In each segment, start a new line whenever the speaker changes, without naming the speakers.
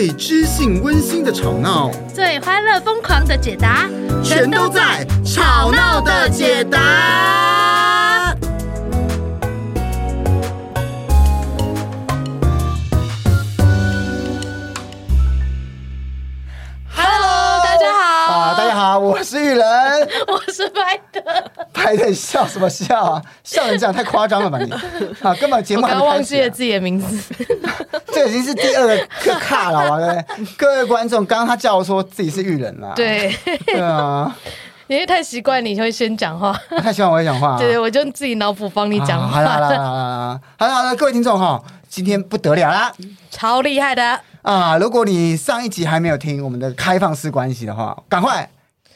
最知性温馨的吵闹，
最欢乐疯狂的解答，
全都在《吵闹的解答》。
Hello，大家好。
啊，大家好，我是玉人，
我是拍的。
拍的笑什么笑啊？笑成这样太夸张了吧你？啊，根本节目还没开始、啊、
忘记了自己的名字，
这已经是第二个卡了，对不对？各位观众，刚刚他叫我说自己是玉人了，
对，
对啊，
因为太习惯你会先讲话，
太习惯我会讲话、啊，
对，我就自己脑补帮你讲话。
好了好了好了好了好了，各位听众哈，今天不得了啦，
超厉害的
啊！如果你上一集还没有听我们的开放式关系的话，赶快。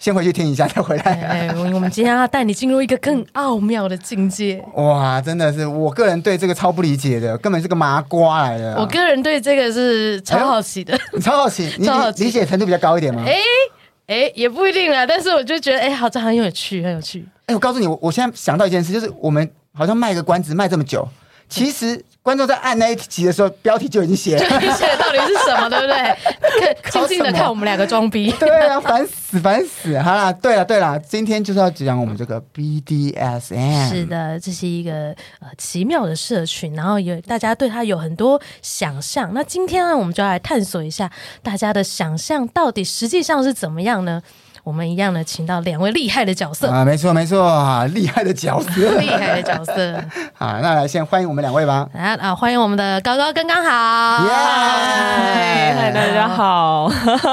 先回去听一下，再回来。
哎，我们今天要带你进入一个更奥妙的境界。
哇，真的是我个人对这个超不理解的，根本是个麻瓜来的。
我个人对这个是超好奇的，哎、
超好奇，你理解程度比较高一点吗？
哎哎，也不一定啊，但是我就觉得，哎，好像很有趣，很有趣。
哎，我告诉你，我我现在想到一件事，就是我们好像卖个关子卖这么久，其实。观众在按那一集的时候，标题就已经写了，
就写的到底是什么，对不对？静静的看我们两个装逼，
对啊，烦死烦死！好啦，对了对了，今天就是要讲我们这个 BDSM。
是的，这是一个呃奇妙的社群，然后有大家对它有很多想象。那今天呢，我们就要来探索一下大家的想象到底实际上是怎么样呢？我们一样的，请到两位厉害的角色。
啊，没错没错啊，厉害的角色，
厉害的角色。
好，那来先欢迎我们两位吧。
啊啊，欢迎我们的高高跟刚好，
嗨嗨，大家好，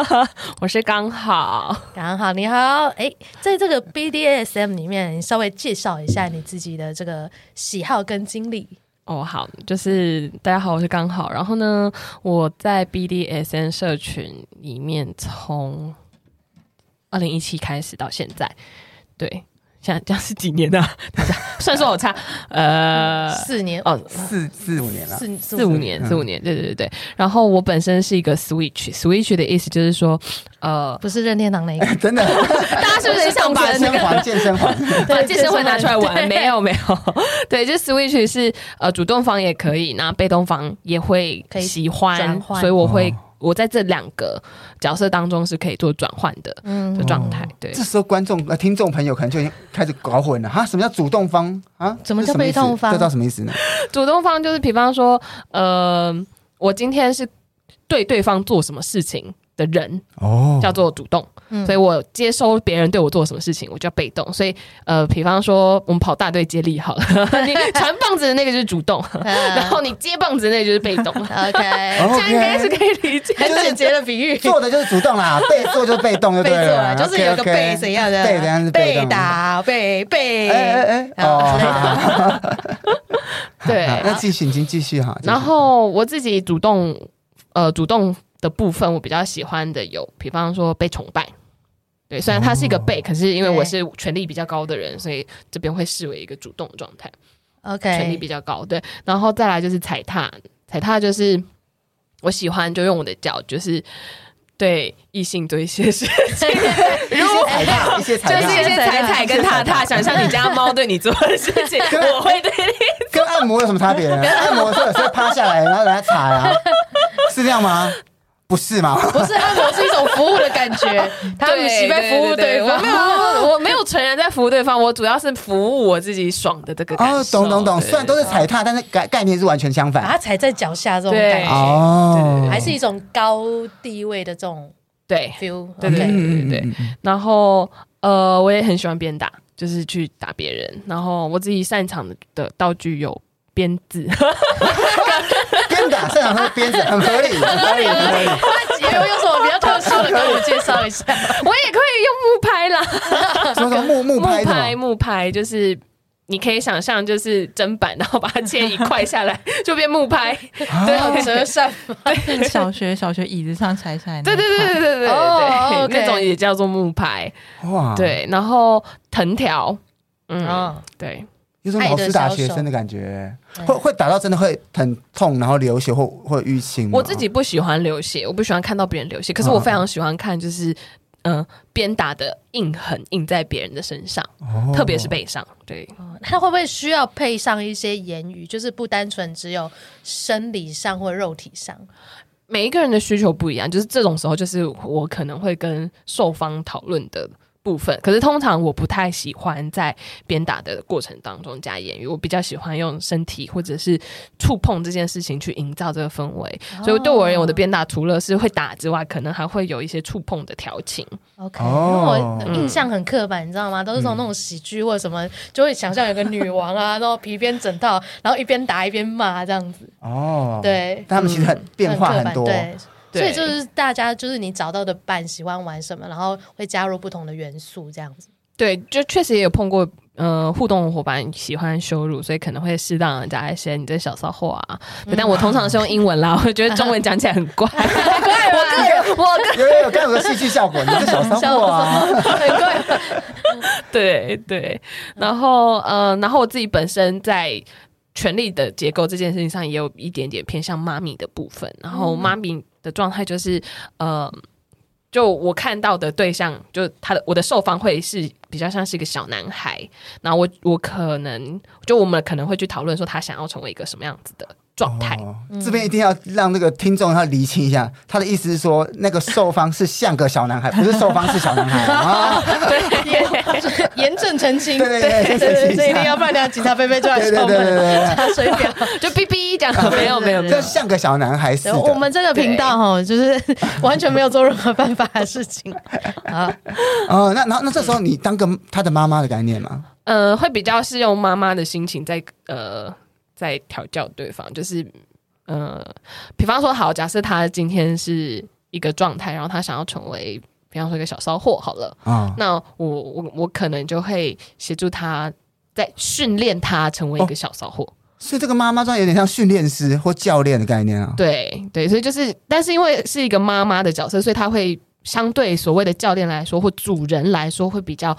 我是刚好，
刚好你好，哎，在这个 BDSM 里面，你稍微介绍一下你自己的这个喜好跟经历。
哦。好，就是大家好，我是刚好，然后呢，我在 BDSM 社群里面从。二零一七开始到现在，对，现在这样是几年 呢？算说我差，呃，
四年
哦，
四四五年了，
四四五年，四五年，对对对对。然后我本身是一个 Switch，Switch 的意思就是说，呃，
不是任天堂那个，
真的，
大家是不是想把
健身环、健身环、
把健身环拿出来玩？没有没有，对，就 Switch 是呃，主动方也可以，那被动方也会喜欢，所以我会。我在这两个角色当中是可以做转换的的状态，对。
这时候观众呃听众朋友可能就已经开始搞混了哈，什么叫主动方啊？
什么叫被动方？
这叫什么意思呢？
主动方就是比方说，呃，我今天是对对方做什么事情的人哦，叫做主动。所以我接收别人对我做什么事情，我就要被动。所以呃，比方说我们跑大队接力好了，你 传棒子的那个就是主动，然后你接棒子的那个就是被动。OK，这样应该是可以理解，
很简洁的比喻。
做的就是主动啦，被做就是被动，就对了。
就是有个被怎样的，
被怎样是
被打，被被。
哎哎哎，哦，
对，
那继续，请继续哈。
然后我自己主动，呃，主动的部分我比较喜欢的有，比方说被崇拜。对，虽然他是一个被，哦、可是因为我是权力比较高的人，所以这边会视为一个主动的状态。OK，权力比较高，对，然后再来就是踩踏，踩踏就是我喜欢就用我的脚，就是对异性做一些事情，
如果踩踏，一些踩踏，
就是一些踩踩跟踏踏，想象你家猫对你做的事情，我会对你。
跟按摩有什么差别呢？按摩是有时候趴下来，然后给他踩啊，是这样吗？不是吗？
不是按摩是一种服务的感觉，他们喜欢服务对方。
我没有，我没有纯然在服务对方，我主要是服务我自己爽的这个感受。哦，
懂懂懂。虽然都是踩踏，但是概概念是完全相反。
把它踩在脚下这种感觉，哦，还是一种高地位的这种
对
feel。
对对对对。然后呃，我也很喜欢鞭打，就是去打别人。然后我自己擅长的道具有鞭子。
鞭打，现场的鞭子很合理，很合理，很合理。
有有什么比较特殊的，跟我介绍一下。
我也可以用木拍啦，
什么木 木拍？
木拍木拍就是你可以想象，就是砧板，然后把它切一块下来，就变木拍。对，折扇。
对，小学小学椅子上拆下来。
对对对对对对对，那种也叫做木拍。哇，对，然后藤条，嗯，对。
有种老师打学生的感觉，会会打到真的会很痛，然后流血或或淤青。
我自己不喜欢流血，我不喜欢看到别人流血，可是我非常喜欢看，就是嗯，鞭打的印痕印在别人的身上，哦、特别是背上。对，
他会不会需要配上一些言语，就是不单纯只有生理上或肉体上？
每一个人的需求不一样，就是这种时候，就是我可能会跟受方讨论的。部分，可是通常我不太喜欢在鞭打的过程当中加言语，我比较喜欢用身体或者是触碰这件事情去营造这个氛围。哦、所以对我而言，我的鞭打除了是会打之外，可能还会有一些触碰的调情。
OK，因为我印象很刻板，你知道吗？都是从那种喜剧或者什么，就会想象有个女王啊，然后皮鞭整套，然后一边打一边骂这样子。哦，对，
但他们其实很变化很多。
对。所以就是大家就是你找到的伴喜欢玩什么，然后会加入不同的元素这样子。
对，就确实也有碰过，呃，互动的伙伴喜欢羞辱，所以可能会适当的加一些你这小骚货啊。但我通常是用英文啦，我觉得中文讲起来很怪。怪我
个人，我个人有有更有戏剧效果，你这小骚货啊，很怪。
对对，然后呃，然后我自己本身在权力的结构这件事情上也有一点点偏向妈咪的部分，然后妈咪。的状态就是，呃，就我看到的对象，就他的我的受方会是比较像是一个小男孩，然后我我可能就我们可能会去讨论说他想要成为一个什么样子的。
状态，这边一定要让那个听众他厘清一下，他的意思是说，那个受方是像个小男孩，不是受方是小男孩啊？对，
严正澄清，
对对对对
对，一定要不然等下警察菲菲就来敲门，查水表，
就哔哔讲，没有没有，
就像个小男孩似的。
我们这个频道哈，就是完全没有做任何犯法的事情啊。
哦，那那那这时候你当个他的妈妈的概念吗？
呃，会比较是用妈妈的心情在呃。在调教对方，就是，呃，比方说，好，假设他今天是一个状态，然后他想要成为，比方说一个小骚货，好了，啊，那我我我可能就会协助他，在训练他成为一个小骚货。哦，
所以这个妈妈装有点像训练师或教练的概念啊。
对对，所以就是，但是因为是一个妈妈的角色，所以他会相对所谓的教练来说，或主人来说，会比较。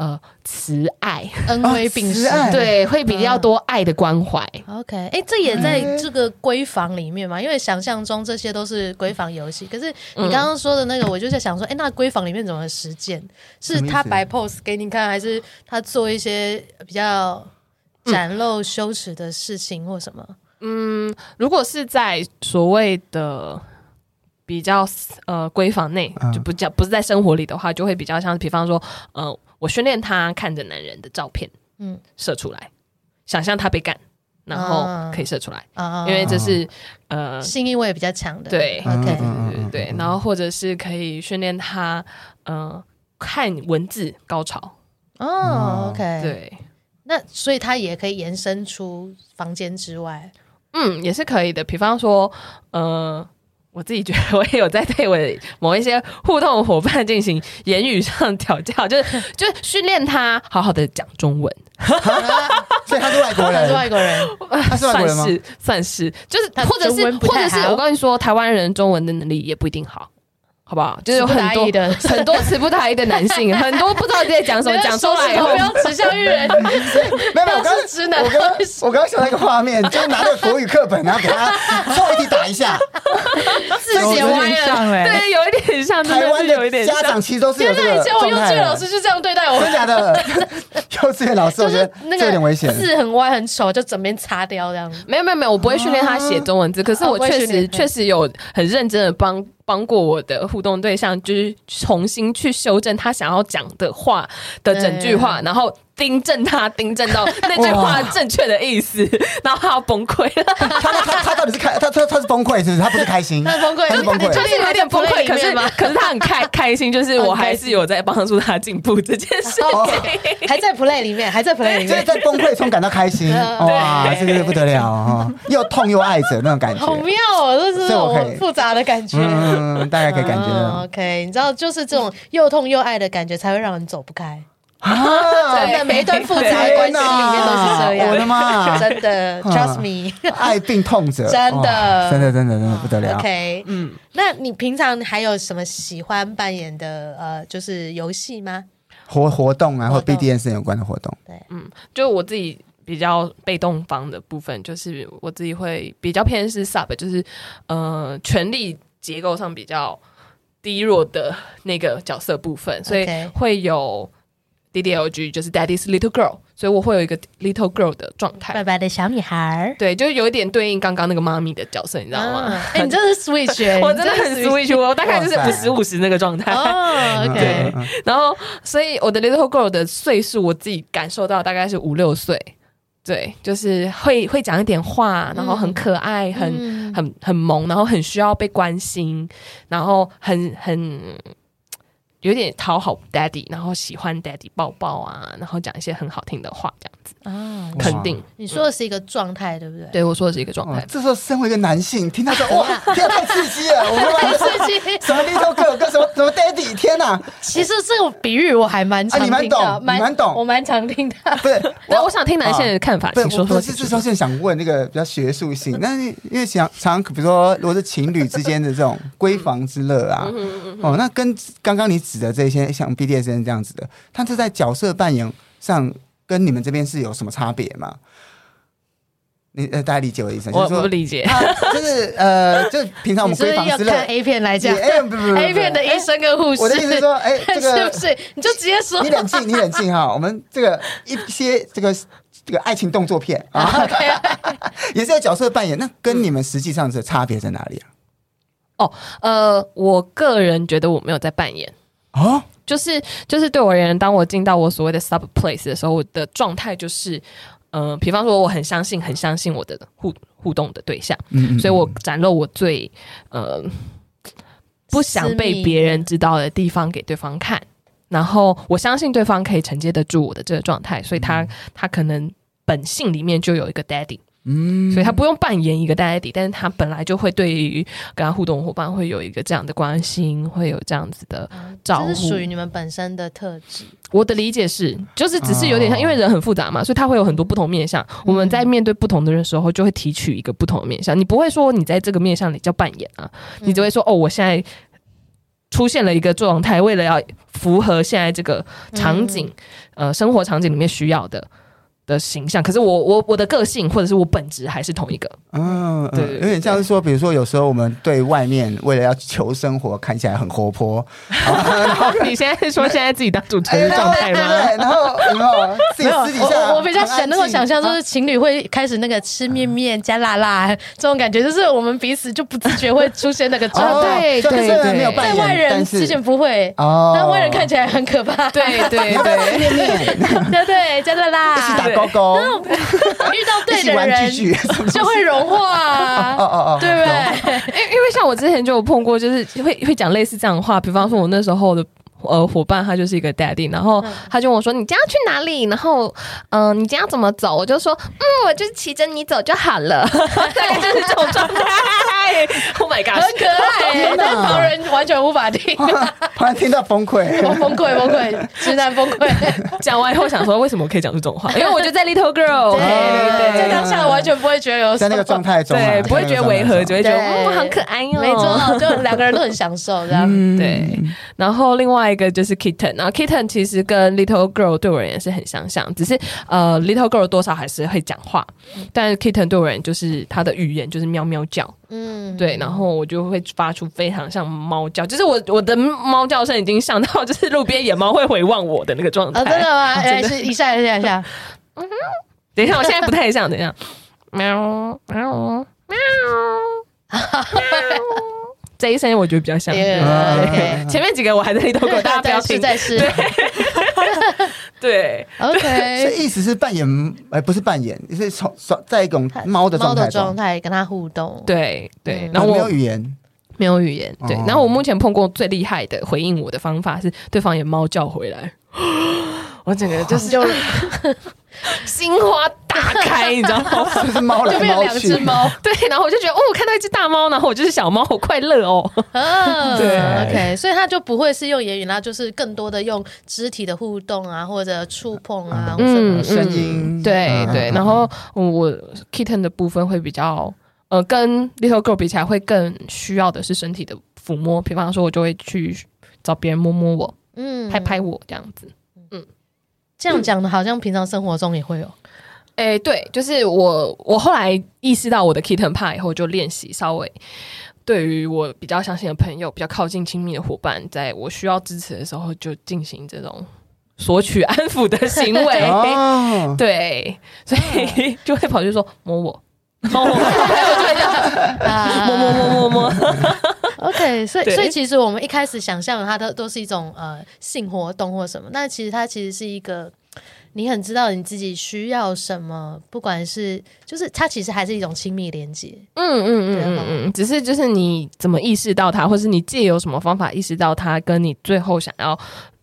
呃，慈爱、
恩威并施，
对，会比较多爱的关怀。
OK，哎、欸，这也在这个闺房里面嘛？因为想象中这些都是闺房游戏，可是你刚刚说的那个，我就在想说，哎、欸，那闺房里面怎么实践？是他摆 pose 给你看，还是他做一些比较展露羞耻的事情或什么？
嗯，如果是在所谓的。比较呃闺房内就不叫不是在生活里的话，就会比较像，比方说呃，我训练他看着男人的照片，嗯，射出来，想象他被干，然后可以射出来，啊、因为这是呃
性意味比较强的，
对，OK，对对对，然后或者是可以训练他呃看文字高潮，
哦，OK，
对，
那所以他也可以延伸出房间之外，
嗯，也是可以的，比方说呃。我自己觉得，我也有在对我的某一些互动伙伴进行言语上调教，就是 就是训练他好好的讲中文。
所以他是外国人，
他是外国人，
他是外国人吗？
算是，算是，就是或者是或者是我跟你说，台湾人中文的能力也不一定好。好不好？就是有很多的很多词不达意的男性，很多不知道你在讲什么，讲出来以后
不要耻笑育人。没
有没有，我刚直男，我刚我刚想到一个画面，就是拿着国语课本，然后给他错一题打一下，
字写歪了，
对，有一点像。
台湾的家长其实都是有这个状态。以前我幼稚园老师就这样对待我，真的假的？幼稚园老师我觉得这有点危险，
字很歪很丑，就整边擦掉这样。
没有没有没有，我不会训练他写中文字，可是我确实确实有很认真的帮。帮过我的互动对象，就是重新去修正他想要讲的话的整句话，然后订正他，订正到 那句话正确的意思，然后他要崩溃了。他
他他到底是开他他他是崩溃是不是？他不是开心，
他是崩溃，
他是崩溃，
就是有点崩溃。可是可是他很开开心，就是我还是有在帮助他进步这件事情，
还在 play 里面，还在 play 里面，
就是在崩溃中感到开心。哇，这个不得了啊，又痛又爱着那种感觉，
好妙哦，这是这种复杂的感觉。
嗯，大概可以感觉到。
OK，你知道，就是这种又痛又爱的感觉，才会让人走不开啊！真的，每一段复杂的关系里面都是这样。
我的妈，
真的，Trust me，
爱并痛着，
真的，
真的，真的，真的不得了。
OK，嗯，那你平常还有什么喜欢扮演的呃，就是游戏吗？
活活动啊，或 BDSM 有关的活动？
对，
嗯，就我自己比较被动方的部分，就是我自己会比较偏是 Sub，就是呃，权力。结构上比较低弱的那个角色部分，所以会有 DDLG，就是 Daddy's Little Girl，所以我会有一个 little girl 的状态，
白白的小女孩。
对，就是有一点对应刚刚那个妈咪的角色，你知道吗？
哎、啊，你真的是 switch，、欸、
我真的很 switch，我大概就是五十五十那个
状态。
对，然后所以我的 little girl 的岁数，我自己感受到大概是五六岁。对，就是会会讲一点话，然后很可爱，嗯、很很很萌，然后很需要被关心，然后很很有点讨好 daddy，然后喜欢 daddy 抱抱啊，然后讲一些很好听的话，这样子啊，肯定。
你说的是一个状态，对不对？
对，我说的是一个状态。
这时候，身为一个男性，听到说哇，太刺激了，我们 太刺激，什么 little girl 跟什么什么 daddy，天哪！
其实这个比喻我还蛮常听的，
你蛮懂，蛮懂，
我蛮常听的。
不是，
那我想听男性的看法，请说说。
我是说，现在想问那个比较学术性，但是因为想常比如说，如果是情侣之间的这种闺房之乐啊，哦，那跟刚刚你指的这些像。BDSM 这样子的，他是在角色扮演上跟你们这边是有什么差别吗？你呃，大家理解我的意思？
我不理解，
就是呃，就是平常我们闺房之类
看 A 片来讲，A 片的医生跟护士，
我的意思是说，哎，这个
是不是？你就直接说，
你冷静，你冷静哈。我们这个一些这个这个爱情动作片啊，也是有角色扮演，那跟你们实际上的差别在哪里啊？
哦，呃，我个人觉得我没有在扮演哦。就是就是对我而言，当我进到我所谓的 sub place 的时候，我的状态就是，呃，比方说我很相信很相信我的互互动的对象，嗯，嗯，所以我展露我最呃不想被别人知道的地方给对方看，然后我相信对方可以承接得住我的这个状态，所以他他可能本性里面就有一个 daddy。嗯，所以他不用扮演一个 daddy，但是他本来就会对于跟他互动伙伴会有一个这样的关心，会有这样子的照顾，
这是属于你们本身的特质。
我的理解是，就是只是有点像，哦、因为人很复杂嘛，所以他会有很多不同面向。我们在面对不同的人的时候，就会提取一个不同的面相。你不会说你在这个面相里叫扮演啊，你只会说哦，我现在出现了一个状态，为了要符合现在这个场景，嗯、呃，生活场景里面需要的。的形象，可是我我我的个性或者是我本质还是同一个，嗯，对，对，对，
有点像是说，比如说有时候我们对外面为了要求生活，看起来很活泼，
然后 你现在是说现在自己当主持人的状态吗？
对，然后有没有自己私底下？
我我比较想那种想象，就是情侣会开始那个吃面面加辣辣这种感觉，就是我们彼此就不自觉会出现那个 状态，对对对，没有在外人之前不会哦，但外人看起来很可怕，
对对对，
面面，对对加辣辣。
高高，
遇到对的人就会融化啊，哦哦哦，对不对？
因因为像我之前就有碰过，就是会会讲类似这样的话，比方说我那时候的。呃，伙伴他就是一个 daddy，然后他就问我说：“你今天要去哪里？然后，嗯、呃，你今天要怎么走？”我就说：“嗯，我就骑着你走就好了。”对，就是这种状态。Oh my god，
很可爱，但旁人完全无法听，
旁人听到崩溃，
崩溃，崩溃，直男崩溃。
讲完以后想说，为什么我可以讲出这种话？因为我就在 little girl，
对对对，在当下完全不会觉得有
在那个状态中，
对，不会觉得违和，只会觉得哦，好可爱哟。
没错，就两个人都很享受这样。
对，然后另外。一个就是 kitten，然后 kitten 其实跟 little girl 对我而言是很相像，只是呃 little girl 多少还是会讲话，但是 kitten 对我而言就是它的语言就是喵喵叫，嗯，对，然后我就会发出非常像猫叫，就是我我的猫叫声已经像到就是路边野猫会回望我的那个状态。
哦，真的吗？哎，是一下一下一下，嗯哼，
等一下，我现在不太像，等一下，喵喵喵。这一声我觉得比较像，前面几个我还在里头过，大家不要听。
再试，
对，
OK。
所以意思是扮演，哎，不是扮演，是从在一种猫的状态
状态跟他互动。
对对，
然后没有语言，
没有语言。对，然后我目前碰过最厉害的回应我的方法是，对方也猫叫回来。我整个就是就 心花大开，你知道吗？
就是猫来，就变两只猫。
对，然后我就觉得，哦，我看到一只大猫，然后我就是小猫，好快乐哦。
嗯，对，OK，所以他就不会是用言语，然后就是更多的用肢体的互动啊，或者触碰啊，嗯，
声音，
对对。然后我 kitten 的部分会比较，呃，跟 little girl 比起来，会更需要的是身体的抚摸。比方说，我就会去找别人摸摸我，嗯，拍拍我这样子。
这样讲的，好像平常生活中也会有。
哎、欸，对，就是我，我后来意识到我的 kitten 怕以后，就练习稍微对于我比较相信的朋友、比较靠近亲密的伙伴，在我需要支持的时候，就进行这种索取安抚的行为，
哦，
对，所以就会跑去说摸我，然后我就会这样摸摸摸摸摸。
OK，所以所以其实我们一开始想象的它都都是一种呃性活动或什么，那其实它其实是一个你很知道你自己需要什么，不管是就是它其实还是一种亲密连接。
嗯嗯嗯嗯嗯，只是就是你怎么意识到它，或是你借由什么方法意识到它，跟你最后想要。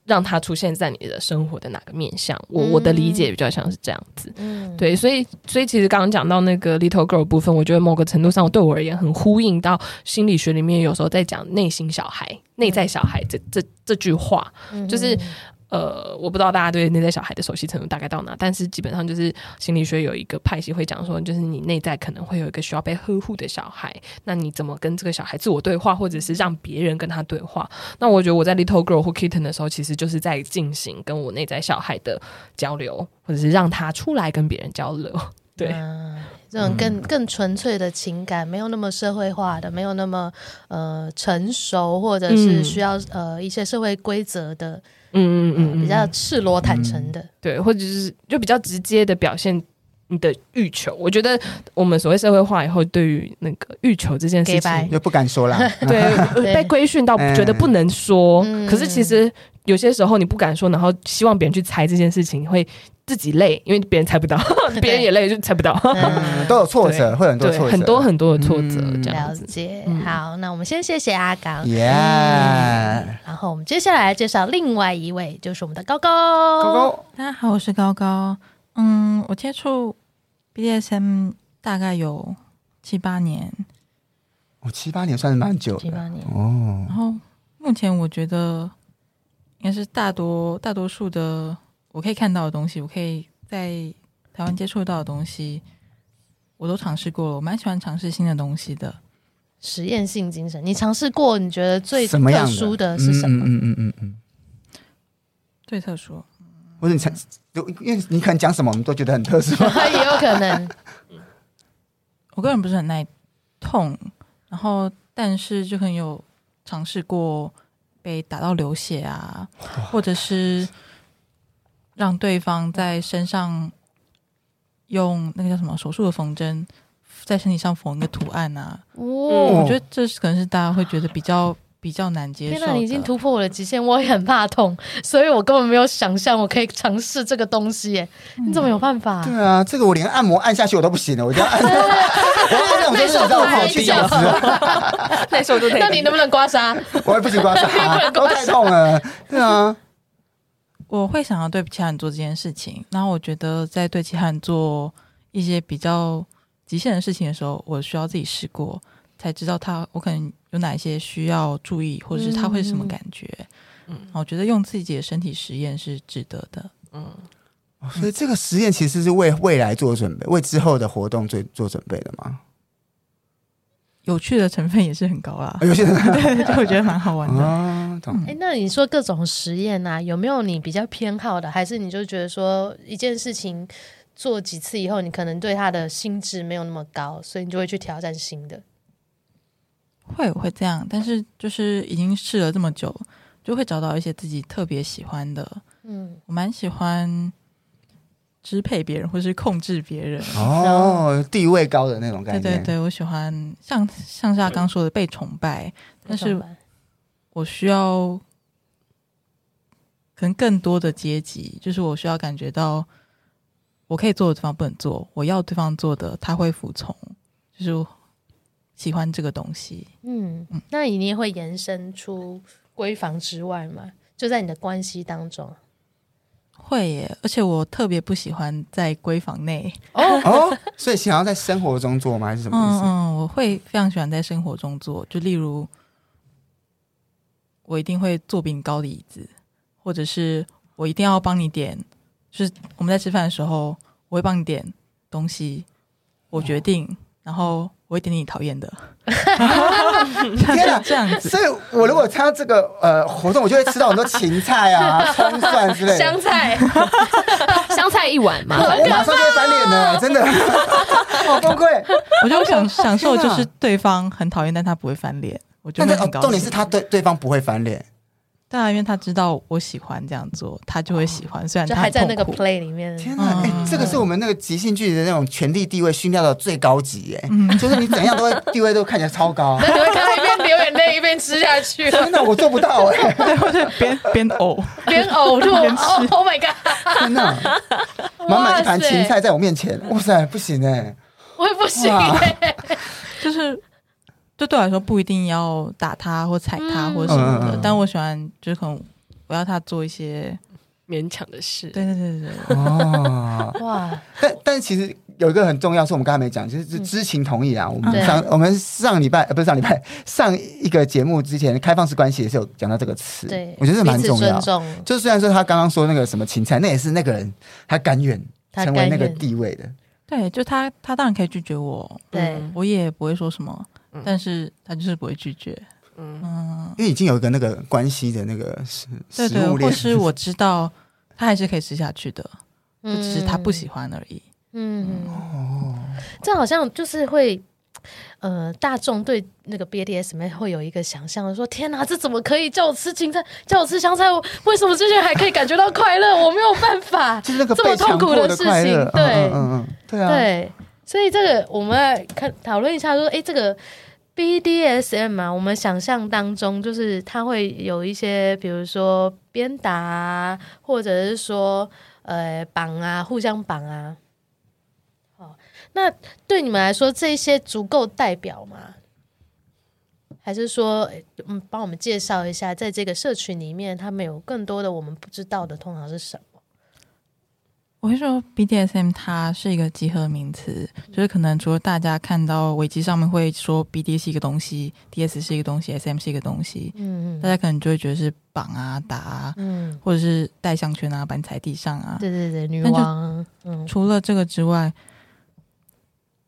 让它出现在你的生活的哪个面向？我我的理解比较像是这样子，嗯，对，所以所以其实刚刚讲到那个 little girl 部分，我觉得某个程度上对我而言很呼应到心理学里面有时候在讲内心小孩、内在小孩这这这句话，就是。呃，我不知道大家对内在小孩的熟悉程度大概到哪，但是基本上就是心理学有一个派系会讲说，就是你内在可能会有一个需要被呵护的小孩，那你怎么跟这个小孩自我对话，或者是让别人跟他对话？那我觉得我在 Little Girl 或 Kitten 的时候，其实就是在进行跟我内在小孩的交流，或者是让他出来跟别人交流。对，
嗯、这种更更纯粹的情感，没有那么社会化的，没有那么呃成熟，或者是需要、嗯、呃一些社会规则的。嗯嗯嗯，比较赤裸坦诚的，
对，或者是就比较直接的表现你的欲求。我觉得我们所谓社会化以后，对于那个欲求这件事情，
就不敢说了。
对，被规训到觉得不能说。可是其实有些时候你不敢说，然后希望别人去猜这件事情，会自己累，因为别人猜不到，别人也累，就猜不到。
都有挫折，会很多挫折，
很多很多的挫折。这样
了解。好，那我们先谢谢阿刚。
耶。
然后我们接下来介绍另外一位，就是我们的高高。
高高，
大家好，我是高高。嗯，我接触 BDSM 大概有七八年。
哦，七八年算是蛮久的。
七八年
哦。
然后目前我觉得应该是大多大多数的。我可以看到的东西，我可以在台湾接触到的东西，我都尝试过了。我蛮喜欢尝试新的东西的，
实验性精神。你尝试过，你觉得最特殊的是什么？
嗯嗯嗯嗯，
最特殊，
或者你尝，就因为你可能讲什么，我们都觉得很特殊，
也有可能。
我个人不是很耐痛，然后但是就很有尝试过被打到流血啊，或者是。让对方在身上用那个叫什么手术的缝针，在身体上缝一个图案啊。哦、嗯，我觉得这是可能是大家会觉得比较比较难接受。
天哪，你已经突破我的极限，我也很怕痛，所以我根本没有想象我可以尝试这个东西。耶，你怎么有办法？
对啊，这个我连按摩按下去我都不行了，我就按。我按这种就是让我跑去角质。
那时候就可以。
那你能不能刮痧？
我也不行刮痧，都太痛了。对啊。
我会想要对其他人做这件事情，然后我觉得在对其他人做一些比较极限的事情的时候，我需要自己试过，才知道他我可能有哪些需要注意，或者是他会是什么感觉。嗯，我觉得用自己的身体实验是值得的。嗯，
所以这个实验其实是为未来做准备，为之后的活动做做准备的吗？
有趣的成分也是很高啦，
有趣的
对，就我觉得蛮好玩的。
哎、那你说各种实验啊，有没有你比较偏好的？还是你就觉得说一件事情做几次以后，你可能对它的心智没有那么高，所以你就会去挑战新的？
会会这样，但是就是已经试了这么久，就会找到一些自己特别喜欢的。嗯，我蛮喜欢。支配别人或是控制别人
哦，地位高的那种感觉。
对对对，我喜欢像像是他刚说的被崇拜，但是我需要可能更多的阶级，就是我需要感觉到我可以做的地方不能做，我要对方做的他会服从，就是喜欢这个东西。嗯
嗯，那你也会延伸出闺房之外吗？就在你的关系当中。
会耶，而且我特别不喜欢在闺房内
哦 哦，所以想要在生活中做吗？还是什么意思？
嗯嗯，我会非常喜欢在生活中做，就例如我一定会坐比你高的椅子，或者是我一定要帮你点，就是我们在吃饭的时候，我会帮你点东西，我决定，哦、然后。我会点你讨厌的，
天哪，这样子。所以，我如果参加这个呃活动，我就会吃到很多芹菜啊、葱蒜之类的。
香菜，香菜一碗嘛，
我马上就会翻脸的，真的，好崩溃。
我就想享受，就是对方很讨厌，但他不会翻脸，我觉得很高兴。
重点是他对对方不会翻脸，
当然，因为他知道我喜欢这样做，他就会喜欢。虽然他
就还在那
个
play 里面。
天哪，哎、
嗯
这个是我们那个即兴剧的那种权力地位训练到最高级哎、
嗯
就是你怎样都会地位都看起来超高。
那你会看他一边流眼泪一边吃下去，
天哪，我做不到哎、
对 边边
呕，边呕
就。边吃
Oh my god！
天哪，满满一盘芹菜在我面前，哇塞，不行哎、
我也不行
哇
欸
就是。就对我来说，不一定要打他或踩他或者什么的，
嗯嗯嗯。
但我喜欢，就是可能我要他做一些，
勉强的事。
对对对对对，
哦，
哇，
但但其实有一个很重要，是我们刚才没讲，就是是知情同意啊。我们
对
上我们上礼拜呃不是上礼拜上一个节目之前，开放式关系也是有讲到这个词，
对，
我觉得这蛮重要就虽然说他刚刚说那个什么芹菜，那也是那个人他甘
愿
成为那
个
地位的。
对，就他他当然可以拒绝我，
对。
嗯
我也不会说什么，
嗯
但是他就是不会拒绝，
嗯，
嗯，
因为已经有一个那个关系的那个食
对对，
食物链，
或是我知道他还是可以吃下去的，就只是他不喜欢。而已。
嗯，
哦，
这好像就是会，呃，大众对那个 BDSM 会有一个想象，说天哪，这怎么可以叫我吃芹菜，叫我吃香菜？我为什么这些还可以感觉到快乐？我没有办法。
就是那个这么
痛苦的事情，对
嗯嗯嗯嗯，对啊，
对，所以这个我们来看讨论一下，说，哎，这个 BDSM 啊，我们想象当中就是它会有一些，比如说鞭打啊，或者是说呃绑啊，互相绑啊。好，那对你们来说，这些足够代表吗？还是说，嗯，帮我们介绍一下，在这个社群里面，他们有更多的我们不知道的，通常是什么？
我会说 BDSM 它是一个集合名词，就是可能除了大家看到维基上面会说 BD 是一个东西，DS 是一个东西，SM 是一个东西，
嗯
大家可能就会觉得是绑啊、打啊，
嗯，
或者是戴项圈啊、把你踩地上啊。
对对对，女王，嗯
除了这个之外，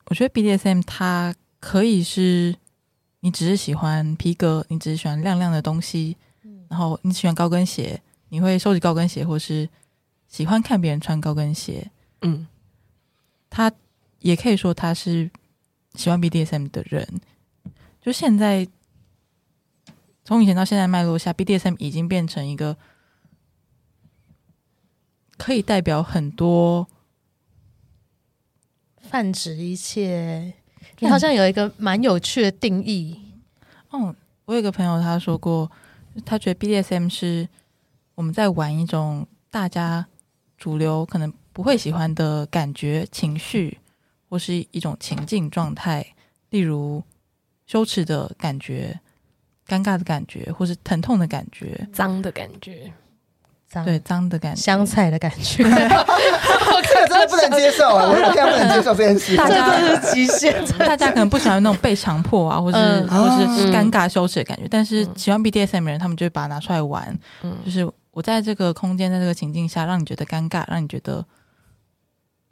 我觉得 BDSM 它可以是你只是喜欢皮革，你只是喜欢亮亮的东西，然后你喜欢高跟鞋，你会收集高跟鞋，或是喜欢看别人穿高跟鞋。
嗯，
他也可以说他是喜欢 BDSM 的人。就现在，从以前到现在脉络下，BDSM 已经变成一个可以代表很多。
泛指一切。你好像有一个蛮有趣的定义，
嗯，我有个朋友他说过，他觉得 BDSM 是我们在玩一种大家主流可能不会喜欢的感觉、情绪，或是一种情境状态，例如羞耻的感觉、尴尬的感觉，或是疼痛的感觉，
脏的感觉，
脏
对，脏的感觉。
香菜的感觉，
这个真的不能接受啊！我我现在不能接受这件事。
大家
这是极限。
大家可能不喜欢那种被强迫啊，或是、
嗯
或是
嗯
尴尬羞耻的感觉，但是喜欢 BDSM 的人，他们就会把它拿出来玩。
嗯
就是我在这个空间，在这个情境下，让你觉得尴尬，让你觉得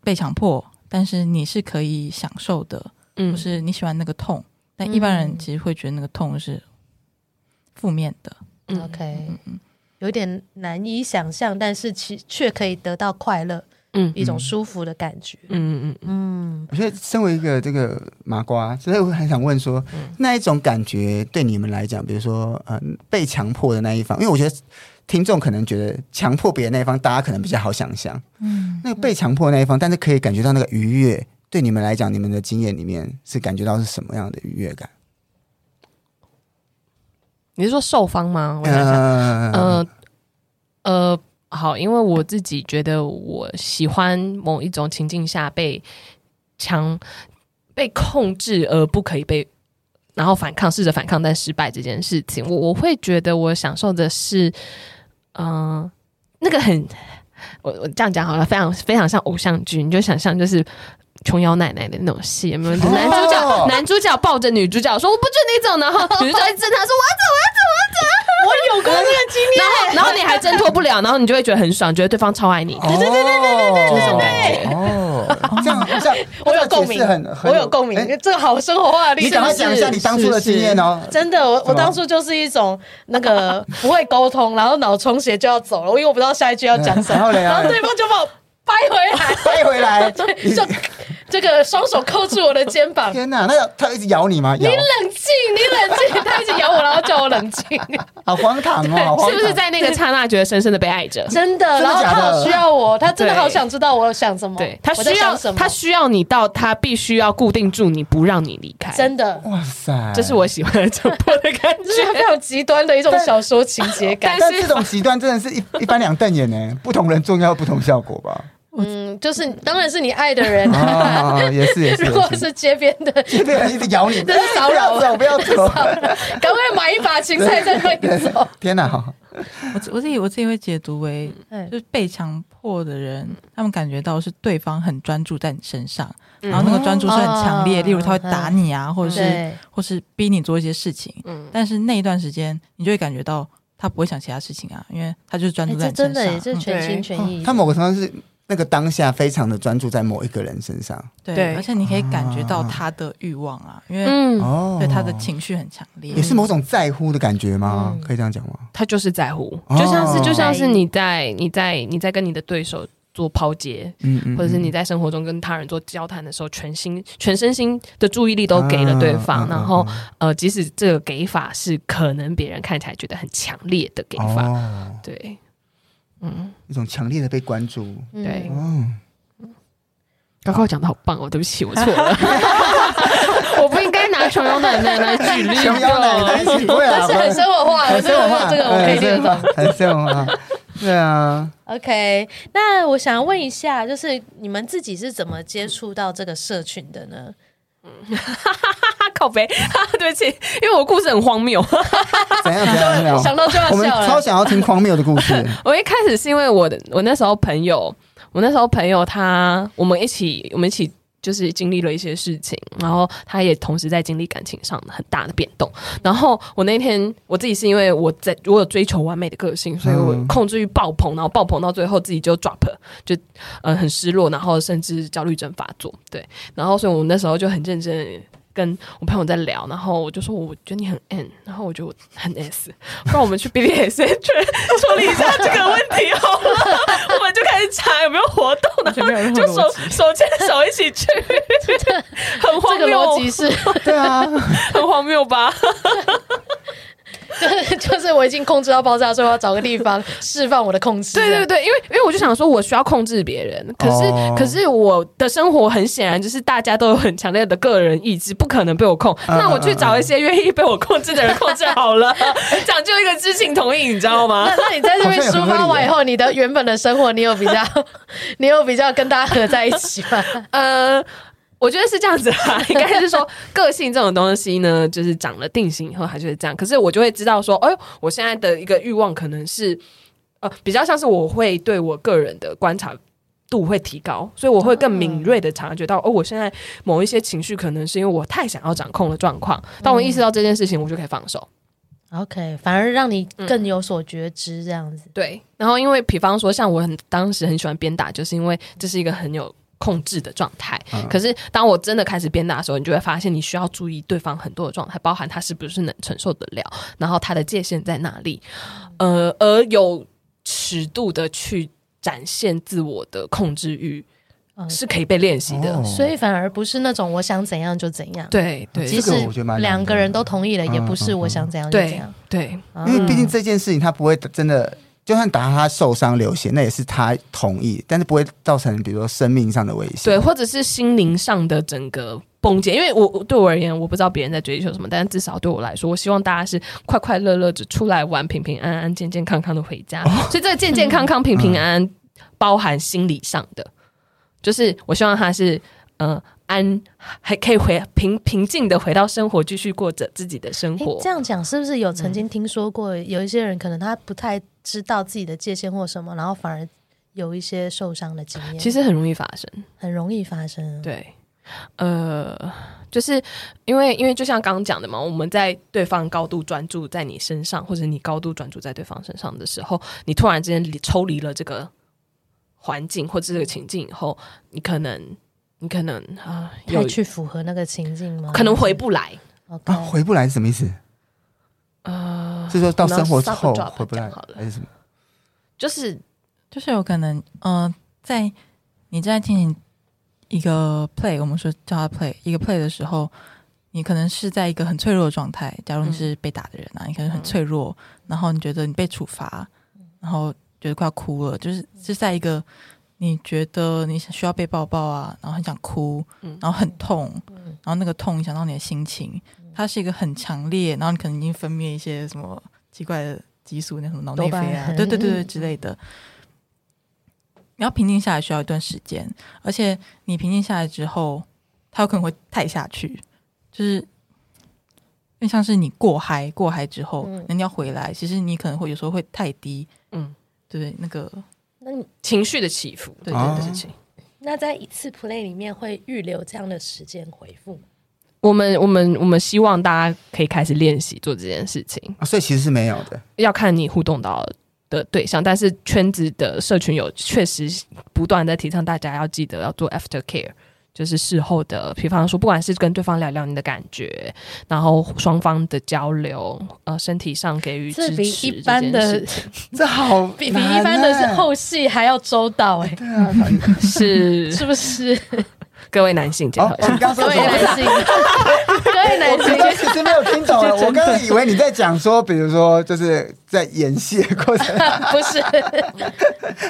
被强迫，但是你是可以享受的，
嗯
就是你喜欢那个痛。但一般人其实会觉得那个痛是负面的。
嗯
OK，有点难以想象，但是其却可以得到快乐，
嗯
一种舒服的感觉。
嗯嗯嗯
嗯，
我觉得身为一个这个麻瓜，所以我很想问说，那一种感觉对你们来讲，比如说呃被强迫的那一方，因为我觉得听众可能觉得强迫别人那一方，大家可能比较好想象。
嗯，
那个被强迫那一方，但是可以感觉到那个愉悦，对你们来讲，你们的经验里面是感觉到是什么样的愉悦感？
你是说受方吗？我想想，
呃
呃呃，好，因为我自己觉得我喜欢某一种情境下被强被控制而不可以被，然后反抗，试着反抗但失败这件事情，我我会觉得我享受的是，嗯、呃，那个很，我我这样讲好了，非常非常像偶像剧，你就想象就是。琼瑶奶奶的那种戏，有没有？就男主角、
哦
男主角抱着女主角说：“我不准你走。”然后女主角一挣他说：“我要走，我要走，我要走。”
我有过这个经验，
然后，然后你还挣脱不了，然后你就会觉得很爽，觉得对方超爱你。
对对对对对对对，
就是这种感觉。
哦，这样这样，
我有共
鸣，
我有共鸣，
哎
这个好生活化的例
你
子。
赶快讲一下你当初的经验哦。
真的，我我当初就是一种那个不会沟通，然后脑充血就要走了，因为我不知道下一句要讲什么，
然后嘞
然后对方就把我掰回来，
掰回来，
就这个双手扣住我的肩膀。
天哪，那他一直咬你吗？
你冷静，你冷静，他一直咬我，然后叫我冷静，
好荒唐哦！
是不是在那个刹那觉得深深的被爱着？
真的，然后他好需要我，他真的好想知道我想什么，
对，他需要什么，他需要你到他必须要固定住你，不让你离开。
真的，
哇塞，
这是我喜欢的这部的感觉，
是非常极端的一种小说情节感。
但是这种极端真的是一一翻两瞪眼呢，不同人做应该有不同效果吧。
嗯，就是当然是你爱的人。
啊，也是也是。
如果是。街边的，
街边人一直咬你，
这是骚扰，
走不要走，
赶快买一把芹菜再放走。
天哪，
我我自己我自己会解读为，就是被强迫的人，他们感觉到是对方很专注在你身上，然后那个专注是很强烈，例如他会打你啊，或者是或是逼你做一些事情，但是那一段时间你就会感觉到他不会想其他事情啊，因为他就是专注在你身上，
真的也是全心全意。
他某个程度是。那个当下非常的专注在某一个人身上，
对，而且你可以感觉到他的欲望啊，因为对他的情绪很强烈，
也是某种在乎的感觉吗？可以这样讲吗？
他就是在乎，就像是就像是你在你在你在跟你的对手做抛接，或者是你在生活中跟他人做交谈的时候，全心全身心的注意力都给了对方，然后呃，即使这个给法是可能别人看起来觉得很强烈的给法，对。
嗯，一种强烈的被关注，
对，嗯，刚刚我讲的好棒哦，对不起，我错了，我不应该拿琼瑶奶奶来举例，
琼瑶奶奶不会啊，
但是。很生活化，很生活化，这个我可以接受，
很生活化，对啊。
OK，那我想问一下，就是你们自己是怎么接触到这个社群的呢？
嗯，靠背，对不起，因为我故事很荒谬。
怎样怎样怎样？
想到就要笑了。
我们超想要听荒谬的故事。
我一开始是因为我的，我那时候朋友，我那时候朋友他，我们一起，我们一起。就是经历了一些事情，然后他也同时在经历感情上很大的变动。然后我那天我自己是因为我在我有追求完美的个性，所以我控制欲爆棚，然后爆棚到最后自己就 drop，就呃很失落，然后甚至焦虑症发作。对，然后所以我那时候就很认真。跟我朋友在聊，然后我就说，我觉得你很 N，然后我就很 S，不然我们去 BDSM 去处理一下这个问题好了。我们就开始查有没有活动，然后就手手牵手一起去，很荒谬，这个逻辑是，对啊，很荒谬吧？
就 是就是我已经控制到爆炸，所以我要找个地方释放我的控制。
对对对，因为因为我就想说，我需要控制别人，可是、哦、可是我的生活很显然就是大家都有很强烈的个人意志，不可能被我控。嗯、那我去找一些愿意被我控制的人控制好了，讲究一个知情同意，你知道吗？
那那你在这边抒发完以后，你的原本的生活，你有比较，你有比较跟大家合在一起吗？呃。
我觉得是这样子啊，应该是说个性这种东西呢，就是长了定型以后，还就是这样。可是我就会知道说，哎，我现在的一个欲望可能是，呃，比较像是我会对我个人的观察度会提高，所以我会更敏锐的察觉到，哦，我现在某一些情绪可能是因为我太想要掌控的状况。当我意识到这件事情，我就可以放手。
OK，反而让你更有所觉知，这样子。
嗯、对，然后因为比方说，像我很当时很喜欢鞭打，就是因为这是一个很有。控制的状态，可是当我真的开始变大的时候，你就会发现你需要注意对方很多的状态，包含他是不是能承受得了，然后他的界限在哪里，呃，而有尺度的去展现自我的控制欲，是可以被练习的，
所以反而不是那种我想怎样就怎样，
对对，
即使两个人都同意了，也不是我想怎样就怎样，
对，
因为毕竟这件事情他不会真的。就算打他受伤流血，那也是他同意，但是不会造成比如说生命上的危险，
对，或者是心灵上的整个崩解。因为我对我而言，我不知道别人在追求什么，但是至少对我来说，我希望大家是快快乐乐的出来玩，平平安安、健健康康的回家。哦、所以这个健健康康、平平安安，包含心理上的，嗯、就是我希望他是嗯。呃安还可以回平平静的回到生活，继续过着自己的生活。
这样讲是不是有曾经听说过，有一些人可能他不太知道自己的界限或什么，然后反而有一些受伤的经验？
其实很容易发生，
很容易发生。
对，呃，就是因为因为就像刚刚讲的嘛，我们在对方高度专注在你身上，或者你高度专注在对方身上的时候，你突然之间抽离了这个环境或者这个情境以后，你可能。你可能啊，
太去符合那个情境吗？
可能回不来。
啊，回不来是什么意思？呃，是说到生活之后回不来，还是什么？
就是
就是有可能，呃，在你在进行一个 play，我们说叫他 play，一个 play 的时候，你可能是在一个很脆弱的状态。假如你是被打的人啊，嗯、你可能很脆弱，然后你觉得你被处罚，然后觉得快要哭了，就是是在一个你觉得你需要被抱抱啊，然后很想哭，然后很痛，然后那个痛影响到你的心情，它是一个很强烈，然后你可能已经分泌一些什么奇怪的激素，那什么脑内啡啊，对对对对之类的。你要平静下来需要一段时间，而且你平静下来之后，它有可能会太下去，就是更像是你过嗨过嗨之后，那、嗯、你要回来，其实你可能会有时候会太低，嗯，对对？那个，
那你情绪的起伏，对对对，事情。
那在一次 play 里面会预留这样的时间回复？
我们我们我们希望大家可以开始练习做这件事情，
啊、所以其实是没有的，
要看你互动到。的对象，但是圈子的社群有确实不断在提倡大家要记得要做 after care，就是事后的，比方说不管是跟对方聊聊你的感觉，然后双方的交流，呃，身体上给予支持这，
比一般的
这好、啊、
比比一般的是后戏还要周到哎、欸，
对啊，
是。
是不是？
各位男性，
哦，你刚说
各位男性，各位男性，
我其实没有听懂，我刚刚以为你在讲说，比如说就是在演戏的过程，
不是。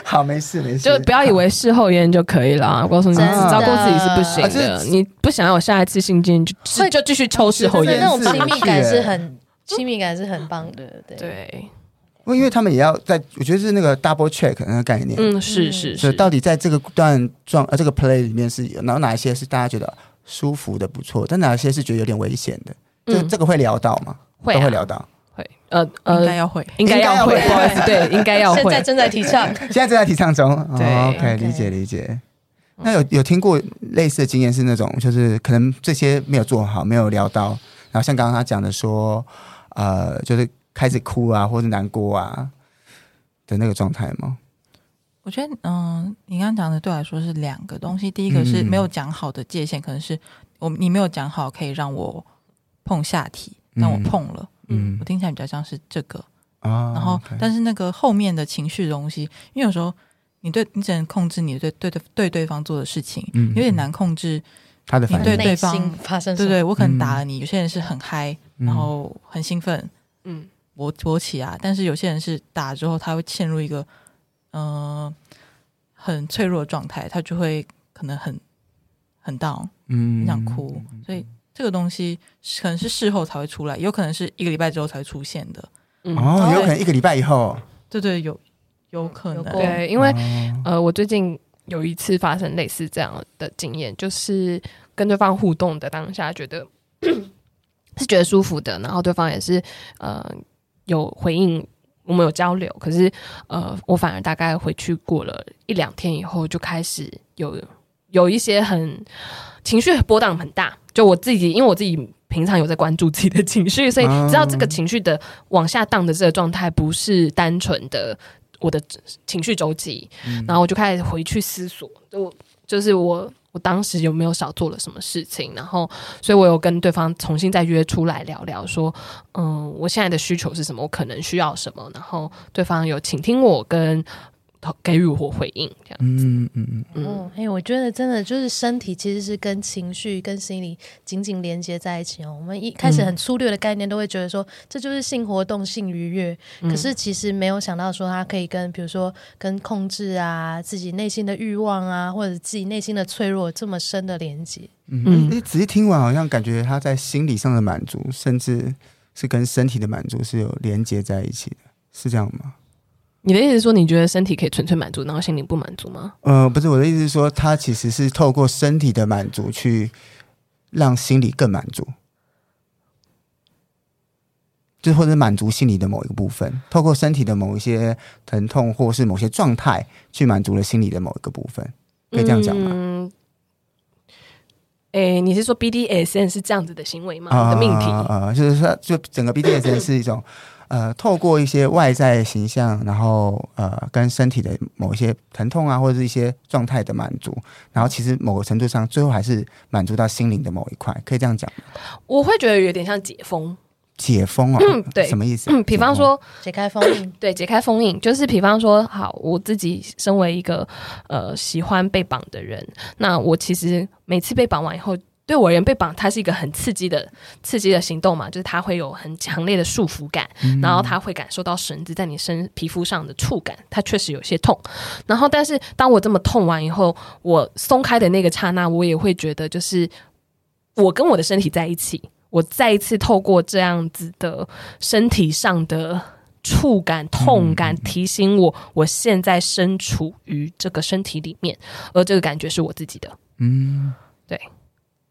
好，没事没事，
就不要以为事后烟就可以了。我告诉你，照顾自己是不行的。你不想要有下一次性经验，就就继续抽事后烟。
那种亲密感是很亲密感是很棒的，对。
对。
因为他们也要在，我觉得是那个 double check 那个概念。
嗯，是是是。
所以到底在这个段状呃这个 play 里面是有，然后哪一些是大家觉得舒服的不错，但哪一些是觉得有点危险的？这这个会聊到吗？
会
都会聊到。
会呃呃，
应该要会，
应该要会，不好意思，对，应该要会。
现在正在提倡，
现在正在提倡中。
对
，OK，理解理解。那有有听过类似的经验是那种，就是可能这些没有做好，没有聊到，然后像刚刚他讲的说，呃，就是开始哭啊，或者难过啊。的那个状态吗？
我觉得，嗯，你刚刚讲的对我来说是两个东西。第一个是没有讲好的界限，嗯、可能是我你没有讲好可以让我碰下体，让我碰了，嗯，我听起来比较像是这个啊。然后但是那个后面的情绪的东西，因为有时候你对你只能控制你对对对对对方做的事情，嗯，有点难控制
他的反应，
对对方
发生，
对对，我可能打了你，有些人是很嗨，然后很兴奋，嗯。勃勃起啊！但是有些人是打之后，他会陷入一个嗯、呃、很脆弱的状态，他就会可能很很 down，嗯，很想哭。所以这个东西可能是事后才会出来，有可能是一个礼拜之后才会出现的。
嗯、哦，有可能一个礼拜以后。
对对，有有可能。
对，因为呃，我最近有一次发生类似这样的经验，就是跟对方互动的当下，觉得 是觉得舒服的，然后对方也是呃。有回应，我们有交流，可是呃，我反而大概回去过了一两天以后，就开始有有一些很情绪波荡很大。就我自己，因为我自己平常有在关注自己的情绪，所以知道这个情绪的往下荡的这个状态不是单纯的我的情绪周期，嗯、然后我就开始回去思索，就就是我。当时有没有少做了什么事情？然后，所以我有跟对方重新再约出来聊聊，说，嗯，我现在的需求是什么？我可能需要什么？然后对方有倾听我跟。给予我回应，这样子。嗯嗯嗯
嗯。哎，我觉得真的就是身体其实是跟情绪、跟心理紧紧连接在一起哦。我们一开始很粗略的概念都会觉得说，这就是性活动、性愉悦。可是其实没有想到说，它可以跟比如说跟控制啊、自己内心的欲望啊，或者自己内心的脆弱这么深的连接。
嗯，你仔细听完，好像感觉他在心理上的满足，甚至是跟身体的满足是有连接在一起的，是这样吗？
你的意思是说，你觉得身体可以纯粹满足，然后心灵不满足吗？
呃，不是，我的意思是说，它其实是透过身体的满足去让心理更满足，就或者满足心理的某一个部分，透过身体的某一些疼痛或是某些状态去满足了心理的某一个部分，可以这样讲吗？嗯，
诶，你是说 BDSN 是这样子的行为吗？啊、的命题啊、
呃，就是说，就整个 BDSN 是一种。呃，透过一些外在形象，然后呃，跟身体的某一些疼痛啊，或者是一些状态的满足，然后其实某个程度上，最后还是满足到心灵的某一块，可以这样讲吗？
我会觉得有点像解封，
解封哦，
嗯对
什么意思？
嗯，比方说，
解开封印，
对，解开封印，就是比方说，好，我自己身为一个呃喜欢被绑的人，那我其实每次被绑完以后，对我而言，被绑它是一个很刺激的、刺激的行动嘛，就是它会有很强烈的束缚感，
嗯、
然后它会感受到绳子在你身皮肤上的触感，它确实有些痛。然后，但是当我这么痛完以后，我松开的那个刹那，我也会觉得，就是我跟我的身体在一起。我再一次透过这样子的身体上的触感、痛感，提醒我，我现在身处于这个身体里面，而这个感觉是我自己的。
嗯，
对，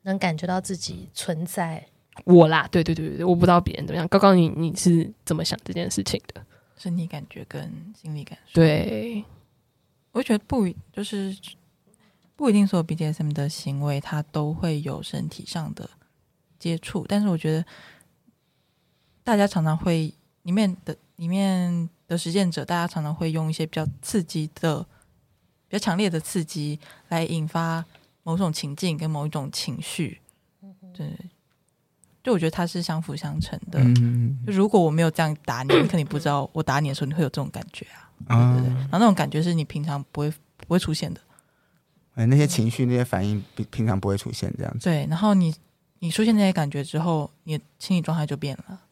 能感觉到自己存在。
我啦，对对对对，我不知道别人怎么样。高高你，你你是怎么想这件事情的？
身体感觉跟心理感受。
对，
我觉得不就是不一定所有 BDSM 的行为，它都会有身体上的。接触，但是我觉得大家常常会里面的里面的实践者，大家常常会用一些比较刺激的、比较强烈的刺激来引发某种情境跟某一种情绪。对，就我觉得它是相辅相成的。
嗯、
就如果我没有这样打你，你肯定不知道我打你的时候你会有这种感觉啊。
嗯、
对对对，然后那种感觉是你平常不会不会出现的。
哎，那些情绪、那些反应，平平常不会出现这样子。
对，然后你。你出现那些感觉之后，你的心理状态就变了。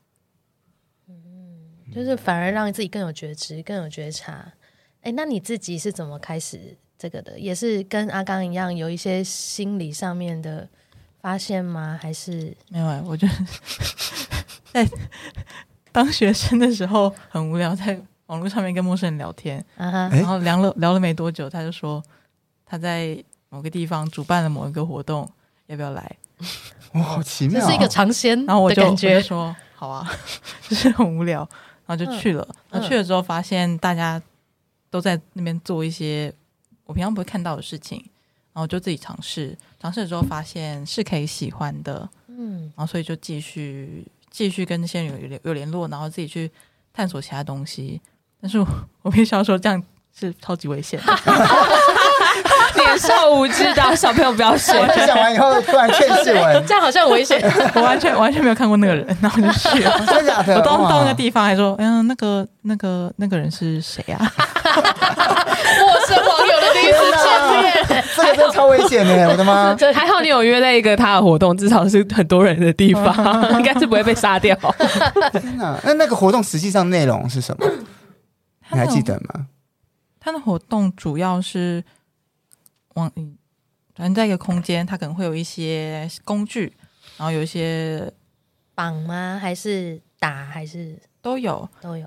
嗯，就是反而让自己更有觉知、更有觉察。哎，那你自己是怎么开始这个的？也是跟阿刚一样，有一些心理上面的发现吗？还是
没有？我觉得 在当学生的时候很无聊，在网络上面跟陌生人聊天，然后聊了聊了没多久，他就说他在某个地方主办了某一个活动，要不要来？
哇，好奇妙！
这是一个尝鲜，
然后我就
觉
我就说好啊，就是很无聊，然后就去了。然后去了之后，发现大家都在那边做一些我平常不会看到的事情，然后就自己尝试。尝试了之后，发现是可以喜欢的，嗯，然后所以就继续继续跟那些人有联有联络，然后自己去探索其他东西。但是我我必须要说，这样是超级危险的。
年少无知的小朋友不要学。
分享完以后突然劝世文，
这样好像危险。
我完全完全没有看过那个人，然后就去了。
真的假的？
我到到那个地方还说，嗯，那个那个那个人是谁啊？
陌生网友的第一次见面，
这个真的超危险的，我的妈！
还好你有约在一个他的活动，至少是很多人的地方，应该是不会被杀掉。
天哪！那那个活动实际上内容是什么？你还记得吗？
他的活动主要是。往嗯，反正在一个空间，他可能会有一些工具，然后有一些
绑吗？还是打？还是
都有
都有。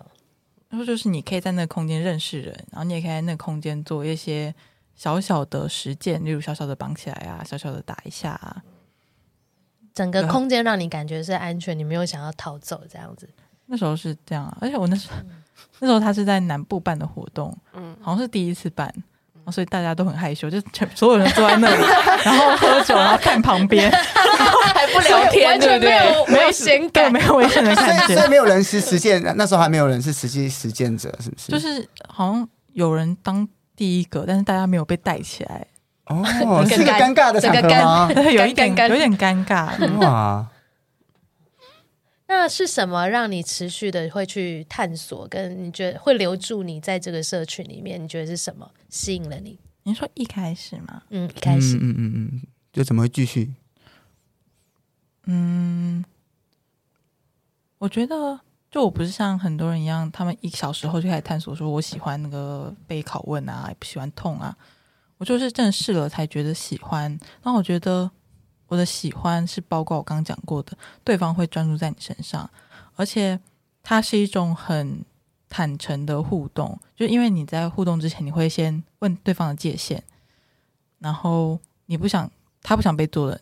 然后就是你可以在那个空间认识人，然后你也可以在那个空间做一些小小的实践，例如小小的绑起来啊，小小的打一下啊。
整个空间让你感觉是安全，你没有想要逃走这样子。
那时候是这样啊，而且我那时候、嗯、那时候他是在南部办的活动，嗯，好像是第一次办。所以大家都很害羞，就全所有人坐在那里，然后喝酒，然后看旁边，
还不聊天，对不对？没有危险感，
没有危险的感觉。
所以没有人是实践，那时候还没有人是实际实践者，是不是？
就是好像有人当第一个，但是大家没有被带起来。
哦，是一个尴尬的场合吗？
有一点，有点尴尬。哇。
那是什么让你持续的会去探索？跟你觉得会留住你在这个社群里面？你觉得是什么吸引了你？
你说一开始吗？
嗯，一开始，
嗯嗯嗯，就怎么会继续？
嗯，我觉得就我不是像很多人一样，他们一小时候就开始探索，说我喜欢那个被拷问啊，也不喜欢痛啊。我就是真的试了才觉得喜欢。那我觉得。我的喜欢是包括我刚刚讲过的，对方会专注在你身上，而且它是一种很坦诚的互动。就因为你在互动之前，你会先问对方的界限，然后你不想他不想被做的，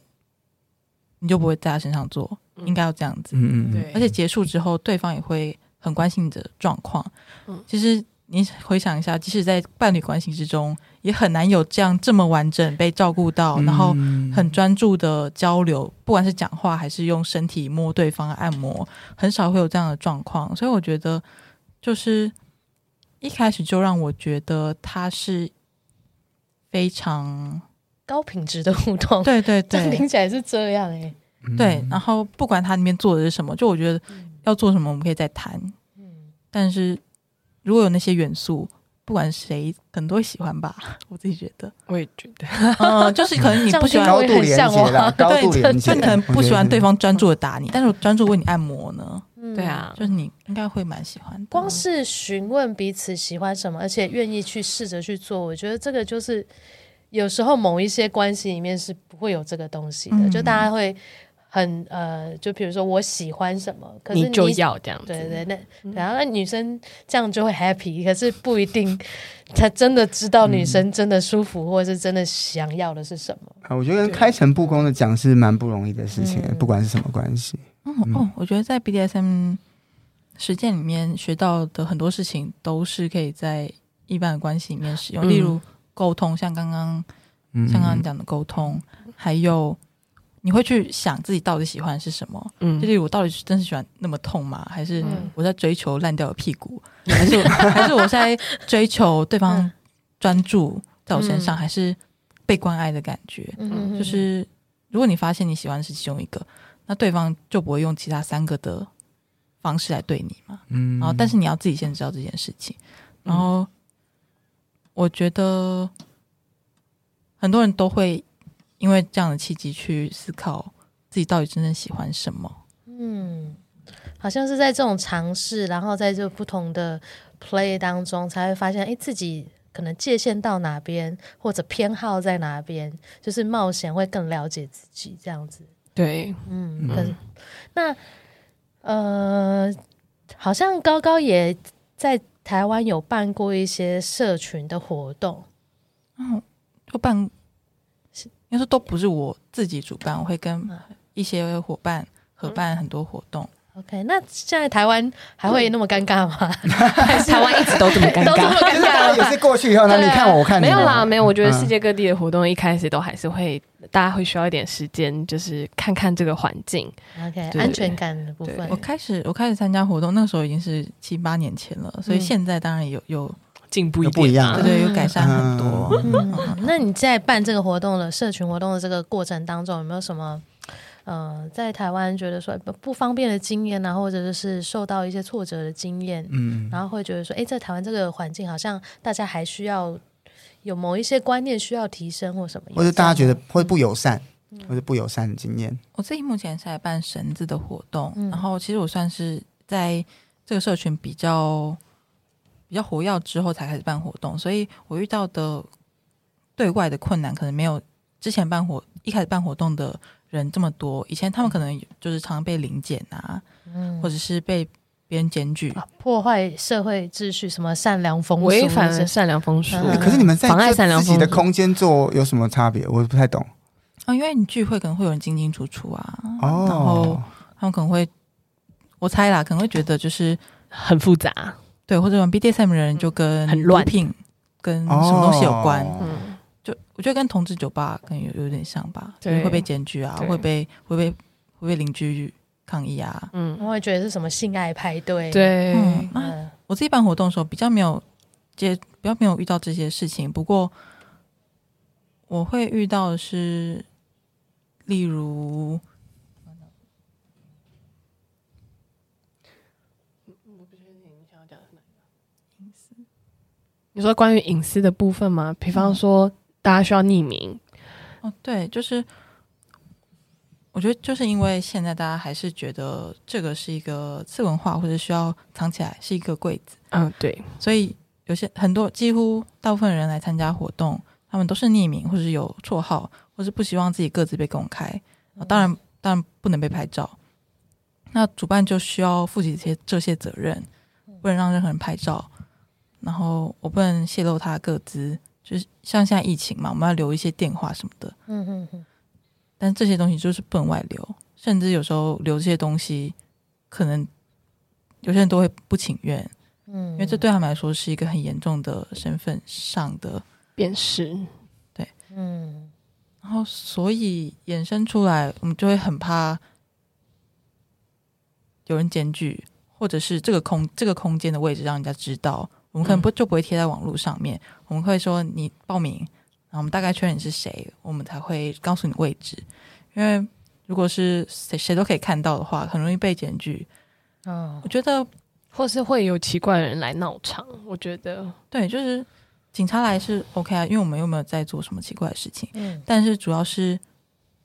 你就不会在他身上做。应该要这样子，
嗯嗯，
对。而且结束之后，对方也会很关心你的状况。嗯，其实。你回想一下，即使在伴侣关系之中，也很难有这样这么完整被照顾到，然后很专注的交流，不管是讲话还是用身体摸对方按摩，很少会有这样的状况。所以我觉得，就是一开始就让我觉得他是非常
高品质的互动。
对对对，
听起来是这样诶、欸。
对，然后不管他里面做的是什么，就我觉得。要做什么，我们可以再谈。嗯，但是如果有那些元素，不管谁可能都会喜欢吧。我自己觉得，
我也觉得，
嗯，就是可能你 不喜欢
高度连接啦，高度连接，
就你可能不喜欢对方专注的打你，但是我专注为你按摩呢。
对啊，
就是你应该会蛮喜欢的。
光是询问彼此喜欢什么，而且愿意去试着去做，我觉得这个就是有时候某一些关系里面是不会有这个东西的，嗯、就大家会很呃，就比如说我喜欢什么，可是你，
你就要这样子，
对对对，然后那女生这样就会 happy，可是不一定她真的知道女生真的舒服，或者是真的想要的是什么。
啊，我觉得开诚布公的讲是蛮不容易的事情，嗯、不管是什么关系。
嗯哦，我觉得在 BDSM 实践里面学到的很多事情，都是可以在一般的关系里面使用。嗯、例如沟通，像刚刚像刚刚讲的沟通，嗯、还有你会去想自己到底喜欢的是什么。嗯，就例如我到底是真是喜欢那么痛吗？还是我在追求烂掉的屁股？嗯、还是还是我在追求对方专注在我身上？嗯、还是被关爱的感觉？嗯，就是如果你发现你喜欢的是其中一个。那对方就不会用其他三个的方式来对你嘛？嗯，然后但是你要自己先知道这件事情。然后我觉得很多人都会因为这样的契机去思考自己到底真正喜欢什么。
嗯，好像是在这种尝试，然后在这不同的 play 当中，才会发现，哎，自己可能界限到哪边，或者偏好在哪边，就是冒险会更了解自己这样子。
对，
嗯，可是、嗯、那呃，好像高高也在台湾有办过一些社群的活动，
嗯，就办，应该说都不是我自己主办，我会跟一些伙伴合办很多活动。嗯
OK，那现在台湾还会那么尴尬吗？
台湾一直都这么尴尬，
尴尬也是过去以后呢？你看我，我看你，
没有啦，没有。我觉得世界各地的活动一开始都还是会，大家会需要一点时间，就是看看这个环境。
OK，安全感的部分。
我开始我开始参加活动，那时候已经是七八年前了，所以现在当然有有
进步，
有不一样，
对对，有改善很多。
那你在办这个活动的社群活动的这个过程当中，有没有什么？呃，在台湾觉得说不不方便的经验啊，或者是受到一些挫折的经验，嗯，然后会觉得说，哎，在台湾这个环境好像大家还需要有某一些观念需要提升或什么，
或者大家觉得会不友善，嗯、或者不友善的经验。
我自己目前是在办绳子的活动，嗯、然后其实我算是在这个社群比较比较活跃之后才开始办活动，所以我遇到的对外的困难可能没有之前办活一开始办活动的。人这么多，以前他们可能就是常常被临检啊，嗯、或者是被别人检举，
破坏社会秩序，什么善良风俗，
违反善良风俗。
可是你们在自己的空间做有什么差别？我不太懂。
啊、哦，因为你聚会可能会有人进进出出啊，哦、然后他们可能会，我猜啦，可能会觉得就是
很复杂，
对，或者玩 BDSM 的人就跟很乱，品跟什么东西有关，哦、嗯。就我觉得跟同志酒吧可能有有点像吧，对，会被检举啊，会被会被会被邻居抗议啊，
嗯，我会觉得是什么性爱派对，
对，
嗯，啊、我自己办活动的时候比较没有接，比较没有遇到这些事情，不过我会遇到的是，例如，
我不确定你想要讲的是哪个隐私？你说关于隐私的部分吗？比方说。大家需要匿名
哦，对，就是我觉得就是因为现在大家还是觉得这个是一个次文化，或者需要藏起来是一个柜子，
嗯，对，
所以有些很多几乎大部分人来参加活动，他们都是匿名，或者有绰号，或是不希望自己各自被公开。当然，当然不能被拍照。那主办就需要负起这些这些责任，不能让任何人拍照，然后我不能泄露他的个资。就是像现在疫情嘛，我们要留一些电话什么的。嗯嗯嗯。但这些东西就是不能外流，甚至有时候留这些东西，可能有些人都会不情愿。嗯。因为这对他们来说是一个很严重的身份上的
辨识。
对。嗯。然后，所以衍生出来，我们就会很怕有人检举，或者是这个空这个空间的位置让人家知道。我们可能不就不会贴在网络上面，嗯、我们会说你报名，然后我们大概确认你是谁，我们才会告诉你位置。因为如果是谁谁都可以看到的话，很容易被检举。
哦
我觉得
或是会有奇怪的人来闹场。我觉得，
对，就是警察来是 OK 啊，因为我们又没有在做什么奇怪的事情。
嗯
但是主要是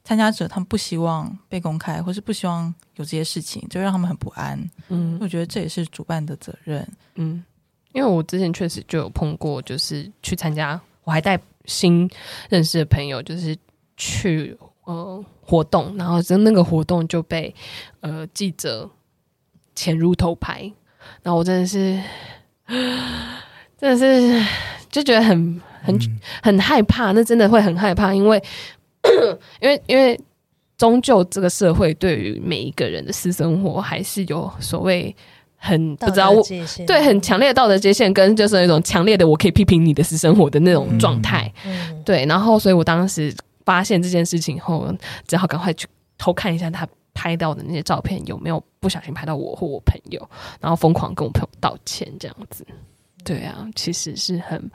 参加者他们不希望被公开，或是不希望有这些事情，就让他们很不安。
嗯
我觉得这也是主办的责任。
嗯，因为我之前确实就有碰过，就是去参加，我还带新认识的朋友，就是去呃活动，然后就那个活动就被呃记者潜入偷拍，然后我真的是，真的是就觉得很很很害怕，那真的会很害怕，因为 因为因为终究这个社会对于每一个人的私生活还是有所谓很不知道我。对，很强烈的道德界限，跟就是那种强烈的我可以批评你的私生活的那种状态。
嗯
对，然后所以我当时发现这件事情后，只好赶快去偷看一下他拍到的那些照片有没有不小心拍到我或我朋友，然后疯狂跟我朋友道歉这样子。对啊，其实是很。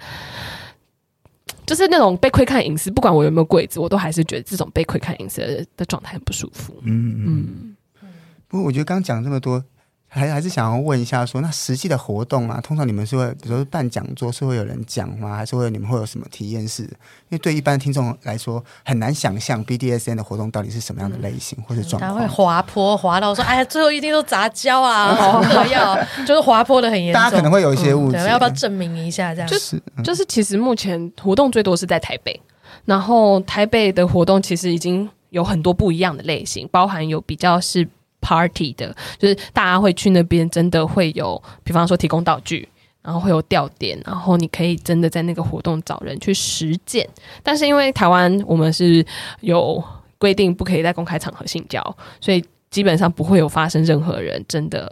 就是那种被窥看隐私，不管我有没有柜子，我都还是觉得这种被窥看隐私的的状态很不舒服。
嗯嗯。
嗯，
不过我觉得刚讲这么多，还还是想要问一下说，那实际的活动啊，通常你们是会，比如说办讲座，是会有人讲吗？还是会你们会有什么体验式？因为对一般听众来说，很难想象 BDSN 的活动到底是什么样的类型、或者状
他会
况。
滑坡滑到说，哎呀，最后一定都杂交啊，好嗑药，就是滑坡的很严重。
大家可能会有一些误
对，
解，
要不要证明一下这样？
就是嗯
就是其实目前活动最多是在台北，然后台北的活动其实已经有很多不一样的类型，包含有比较是 party 的，就是大家会去那边真的会有，比方说提供道具，然后会有吊点，然后你可以真的在那个活动找人去实践。但是因为台湾我们是有规定不可以在公开场合性交，所以基本上不会有发生任何人真的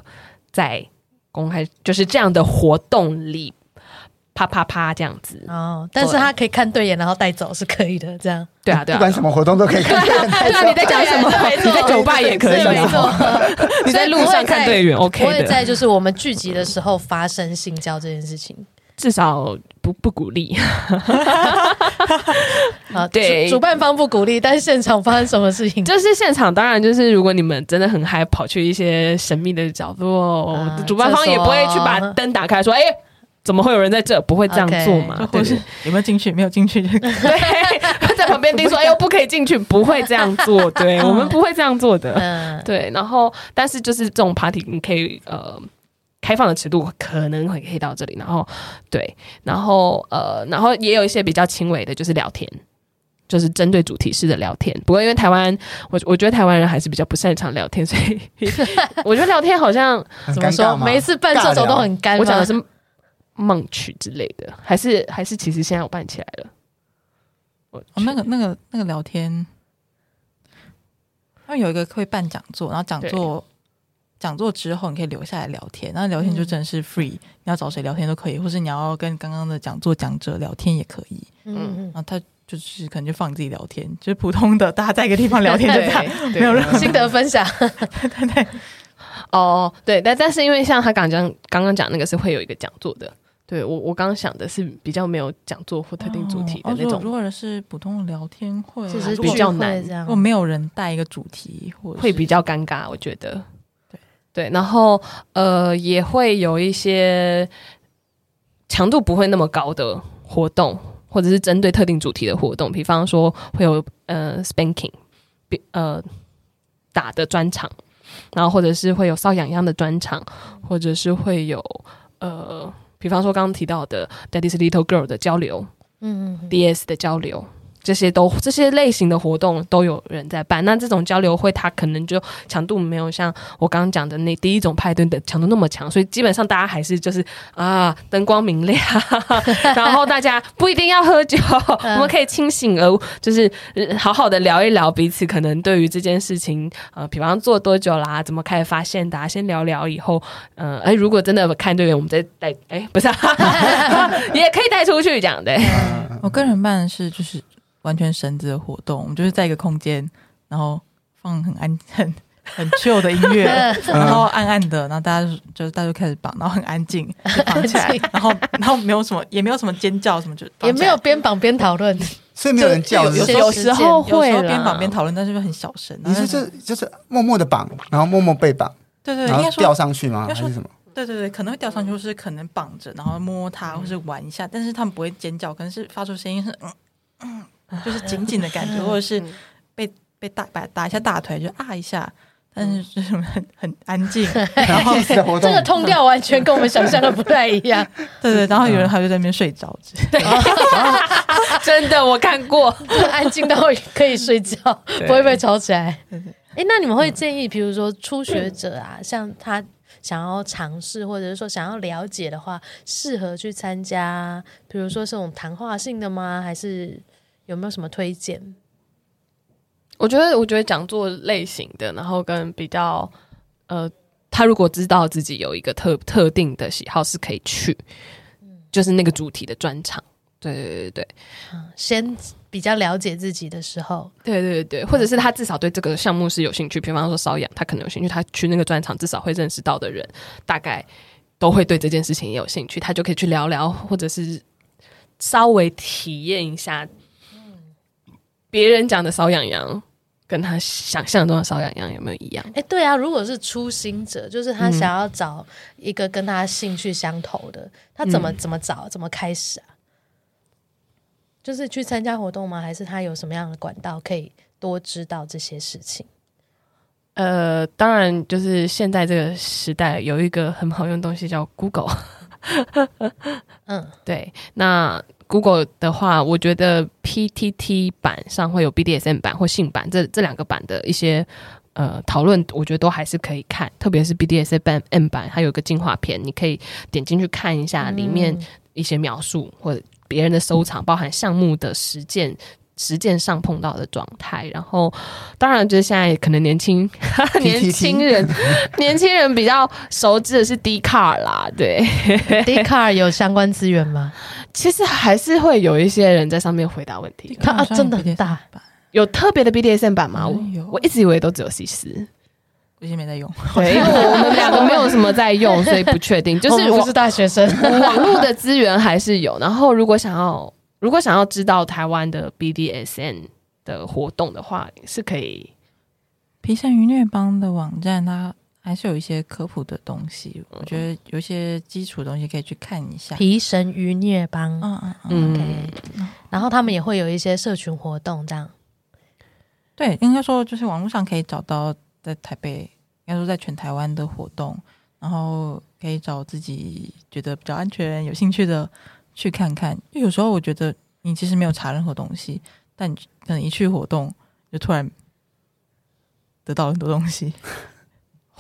在公开就是这样的活动里。啪啪啪这样子，
哦，但是他可以看对眼，然后带走是可以的，这样。
对啊，对啊，
不管什么活动都可以看。
对啊，你在讲什么？你在酒吧也可以，
没错。
你 在路上看对眼，OK
不
会。
在就是我们聚集的时候发生性交这件事情，
至少不不鼓励。
啊，
对
主主办方不鼓励，但是现场发生什么事情？
就是现场，当然就是如果你们真的很嗨，跑去一些神秘的角落，
啊
主办方也不会去把灯打开，说：“哎，怎么会有人在这？”不会这样做嘛？
或是有没有进去？没有进去就
对，在旁边盯说：“哎呦，不可以进去！”不会这样做，对我们不会这样做的。
嗯，
对，然后但是就是这种 party，你可以呃开放的尺度可能会可以到这里，然后对，然后呃，然后也有一些比较轻微的，就是聊天，就是针对主题式的聊天。不过因为台湾，我我觉得台湾人还是比较不擅长聊天，所以 我觉得聊天好像
怎
么说？
每一次办这种都很干吗。
我讲的是梦曲之类的，还是还是其实现在我办起来了。我
哦，那个那个那个聊天，他们有一个会办讲座，然后讲座讲座之后你可以留下来聊天，然后聊天就真的是 free，、你要找谁聊天都可以，或是你要跟刚刚的讲座讲者聊天也可以。
嗯嗯。
然后他就是可能就放你自己聊天，就是普通的大家在一个地方聊天 就这样，没有任何。
嗯，心得分享。
对对对。
哦，对，但但是因为像他刚刚讲刚刚讲那个是会有一个讲座的，对我我刚刚想的是比较没有讲座或特定主题的
哦
那种，
如果如果是普通的聊天会啊，
就是
比较难
如果。没有人带一个主题，或
会比较尴尬，我觉得。
对
对，然后呃也会有一些强度不会那么高的活动，或者是针对特定主题的活动，比方说会有呃 spanking，比呃打的专场，然后或者是会有搔痒痒的专场，或者是会有呃，比方说刚刚提到的 Daddy's Little Girl 的交流。
嗯嗯
DS 的交流，这些都这些类型的活动都有人在办。那这种交流会，它可能就强度没有像我刚刚讲的那第一种派对的强度那么强，所以基本上大家还是就是啊灯光明亮，然后大家不一定要喝酒，我们可以清醒而就是好好的聊一聊彼此可能对于这件事情呃，比方做多久啦，怎么开始发现的、啊，先聊聊以后，呃，哎，如果真的看对眼，我们再带，哎，不是、啊，也可以带出去讲的。
我个人办的是就是完全绳子的活动，我们就是在一个空间，然后放很安 很很 chill 的音乐，然后暗暗的，然后大家就就是大家就开始绑，然后很安静，就绑起来，然后然后没有什么也没有什么尖叫什么，就
也没有边绑边讨论。
所以没有人叫，
有
是
有时候会
有时候边
啦
绑边讨论，但是又很小声。
你是就就是默默的绑，然后默默被绑，
对对，
然
后
吊上去
吗？
还是什么？
对对对，可能会吊上去，或是可能绑着，然后摸它，或是玩一下，但是他们不会尖叫，可能是发出声音是嗯嗯，就是紧紧的感觉，或者是被被打打打一下大腿就啊一下，但是就是很很安静，然
后
这个通调完全跟我们想象的不太一样。
对对，然后有人还会在那边睡着，对
真的我看过，
安静到可以睡
觉，
不会被吵起
来。
哎，那你们会建议，比如说初学者啊，像他想要尝试，或者是说想要了解的话，适合去参加，比如说这种谈话性的吗？还是有没有什么推荐？
我觉得，我觉得讲座类型的，然后跟比较呃，他如果知道自己有一个特特定的喜好，是可以去，嗯就是那个主题的专场。对对对对嗯
先比较了解自己的时候，
对对对，或者是他至少对这个项目是有兴趣，比方说瘙痒，他可能有兴趣，他去那个专场至少会认识到的人，大概都会对这件事情也有兴趣，他就可以去聊聊，或者是稍微体验一下，别人讲的瘙痒痒跟他想象中的瘙痒痒有没有一样？
哎，对啊，如果是初心者，就是他想要找一个跟他兴趣相投的，他怎么、
嗯、
怎么找，怎么开始啊？就是去参加活动吗？还是他有什么样的管道可以多知道这些事情？
呃，当然，就是现在这个时代有一个很好用的东西叫 Google。
嗯，
对。那 Google 的话，我觉得 PTT 版上会有 BDSM 版或性版这这两个版的一些呃讨论，我觉得都还是可以看。特别是 BDSM 版，它有个进化片，你可以点进去看一下里面一些描述、嗯、或者。别人的收藏，包含项目的实践、实践上碰到的状态，然后当然就是现在可能年轻 年轻人 年轻人比较熟知的是 Dcard 啦，对
，Dcard 有相关资源吗？
其实还是会有一些人在上面回答问题，
它啊真的很大，
有特别的 BDSM 版吗？
有，
我一直以为都只有 C 四。
最近没在用，
对，因为我们两个没有什么在用，所以不确定。就是
我是大学生，
网络的资源还是有。然后，如果想要如果想要知道台湾的 BDSN 的活动的话，是可以。
皮绳愉虐帮的网站，它还是有一些科普的东西。我觉得有一些基础的东西可以去看一下。
皮绳愉虐帮，
嗯嗯嗯
，OK。然后他们也会有一些社群活动，这样。
对，应该说就是网络上可以找到。在台北，应该说在全台湾的活动，然后可以找自己觉得比较安全、有兴趣的去看看。因为有时候我觉得你其实没有查任何东西，但你可能一去活动就突然得到很多东西，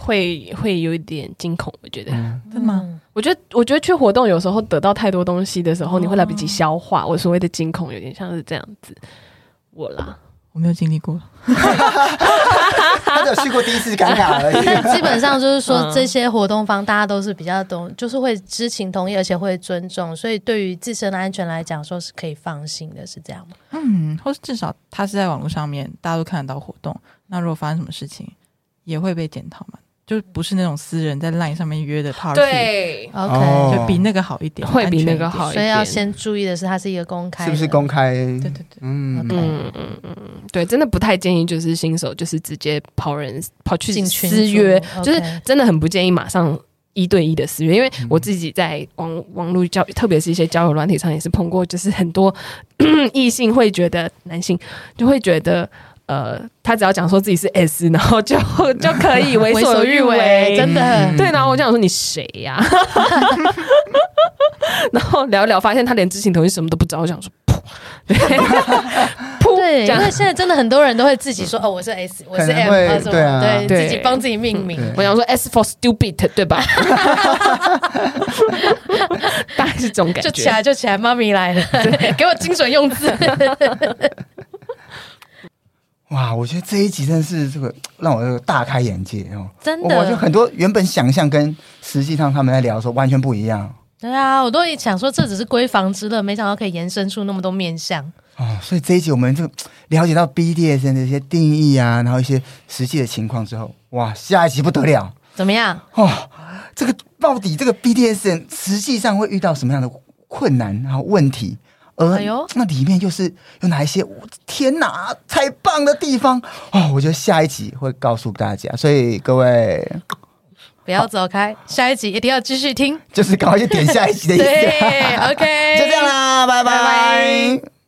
会会有一点惊恐。我觉得，
嗯、真的吗？
我觉得，我觉得去活动有时候得到太多东西的时候，哦、你会来不及消化。我所谓的惊恐，有点像是这样子。我啦。
我没有经历过，
他只有去过第一次尴尬而已。
但 基本上就是说，这些活动方大家都是比较懂，就是会知情同意，而且会尊重，所以对于自身的安全来讲，说是可以放心的，是这样吗？
嗯，或是至少他是在网络上面，大家都看得到活动，那如果发生什么事情，也会被检讨嘛。就不是那种私人在 LINE 上面约的 party，
对
，OK，
就比那个好一点，
会比那个好一点。
所以要先注意的是，它是一个公开，
是不是公开？
对对对，
嗯。
嗯嗯嗯，对，真的不太建议，就是新手就是直接跑人跑去私
约，
就是真的很不建议马上一对一的私约，因为我自己在网网络交，特别是一些交友软体上也是碰过，就是很多 异性会觉得男性就会觉得。呃，他只要讲说自己是 S，然后就 就可以 为所欲为，
真的。
嗯、
对，然后我就想说你谁呀？然后聊一聊，发现他连知情同意什么都不知道。我想说，噗，噗，
对，因为现在真的很多人都会自己说，哦，我是 S，我是 M，
对啊，
对，自己帮自己命名。
我想说 S for stupid，对吧？大概是这种感觉。
就起来，就起来，妈咪来了，给我精准用字。
哇，我觉得这一集真的是这个 让我大开眼界哦！
真的，
我就很多原本想象跟实际上他们在聊的时候完全不一样。
对啊，我都想说这只是闺房之乐，没想到可以延伸出那么多面向
哦。所以这一集我们就 了解到 BDSN 的一些定义啊，然后一些实际的情况之后，哇，下一集不得了！
怎么样？
哦，这个到底这个 BDSN 实际上会遇到什么样的困难然后问题？而那里面又是有哪一些？天哪，太棒的地方哦！我觉得下一集会告诉大家，所以各位
不要走开，下一集一定要继续听，
就是赶快去点下一集的意思。
对，OK，
就这样啦，拜拜。拜拜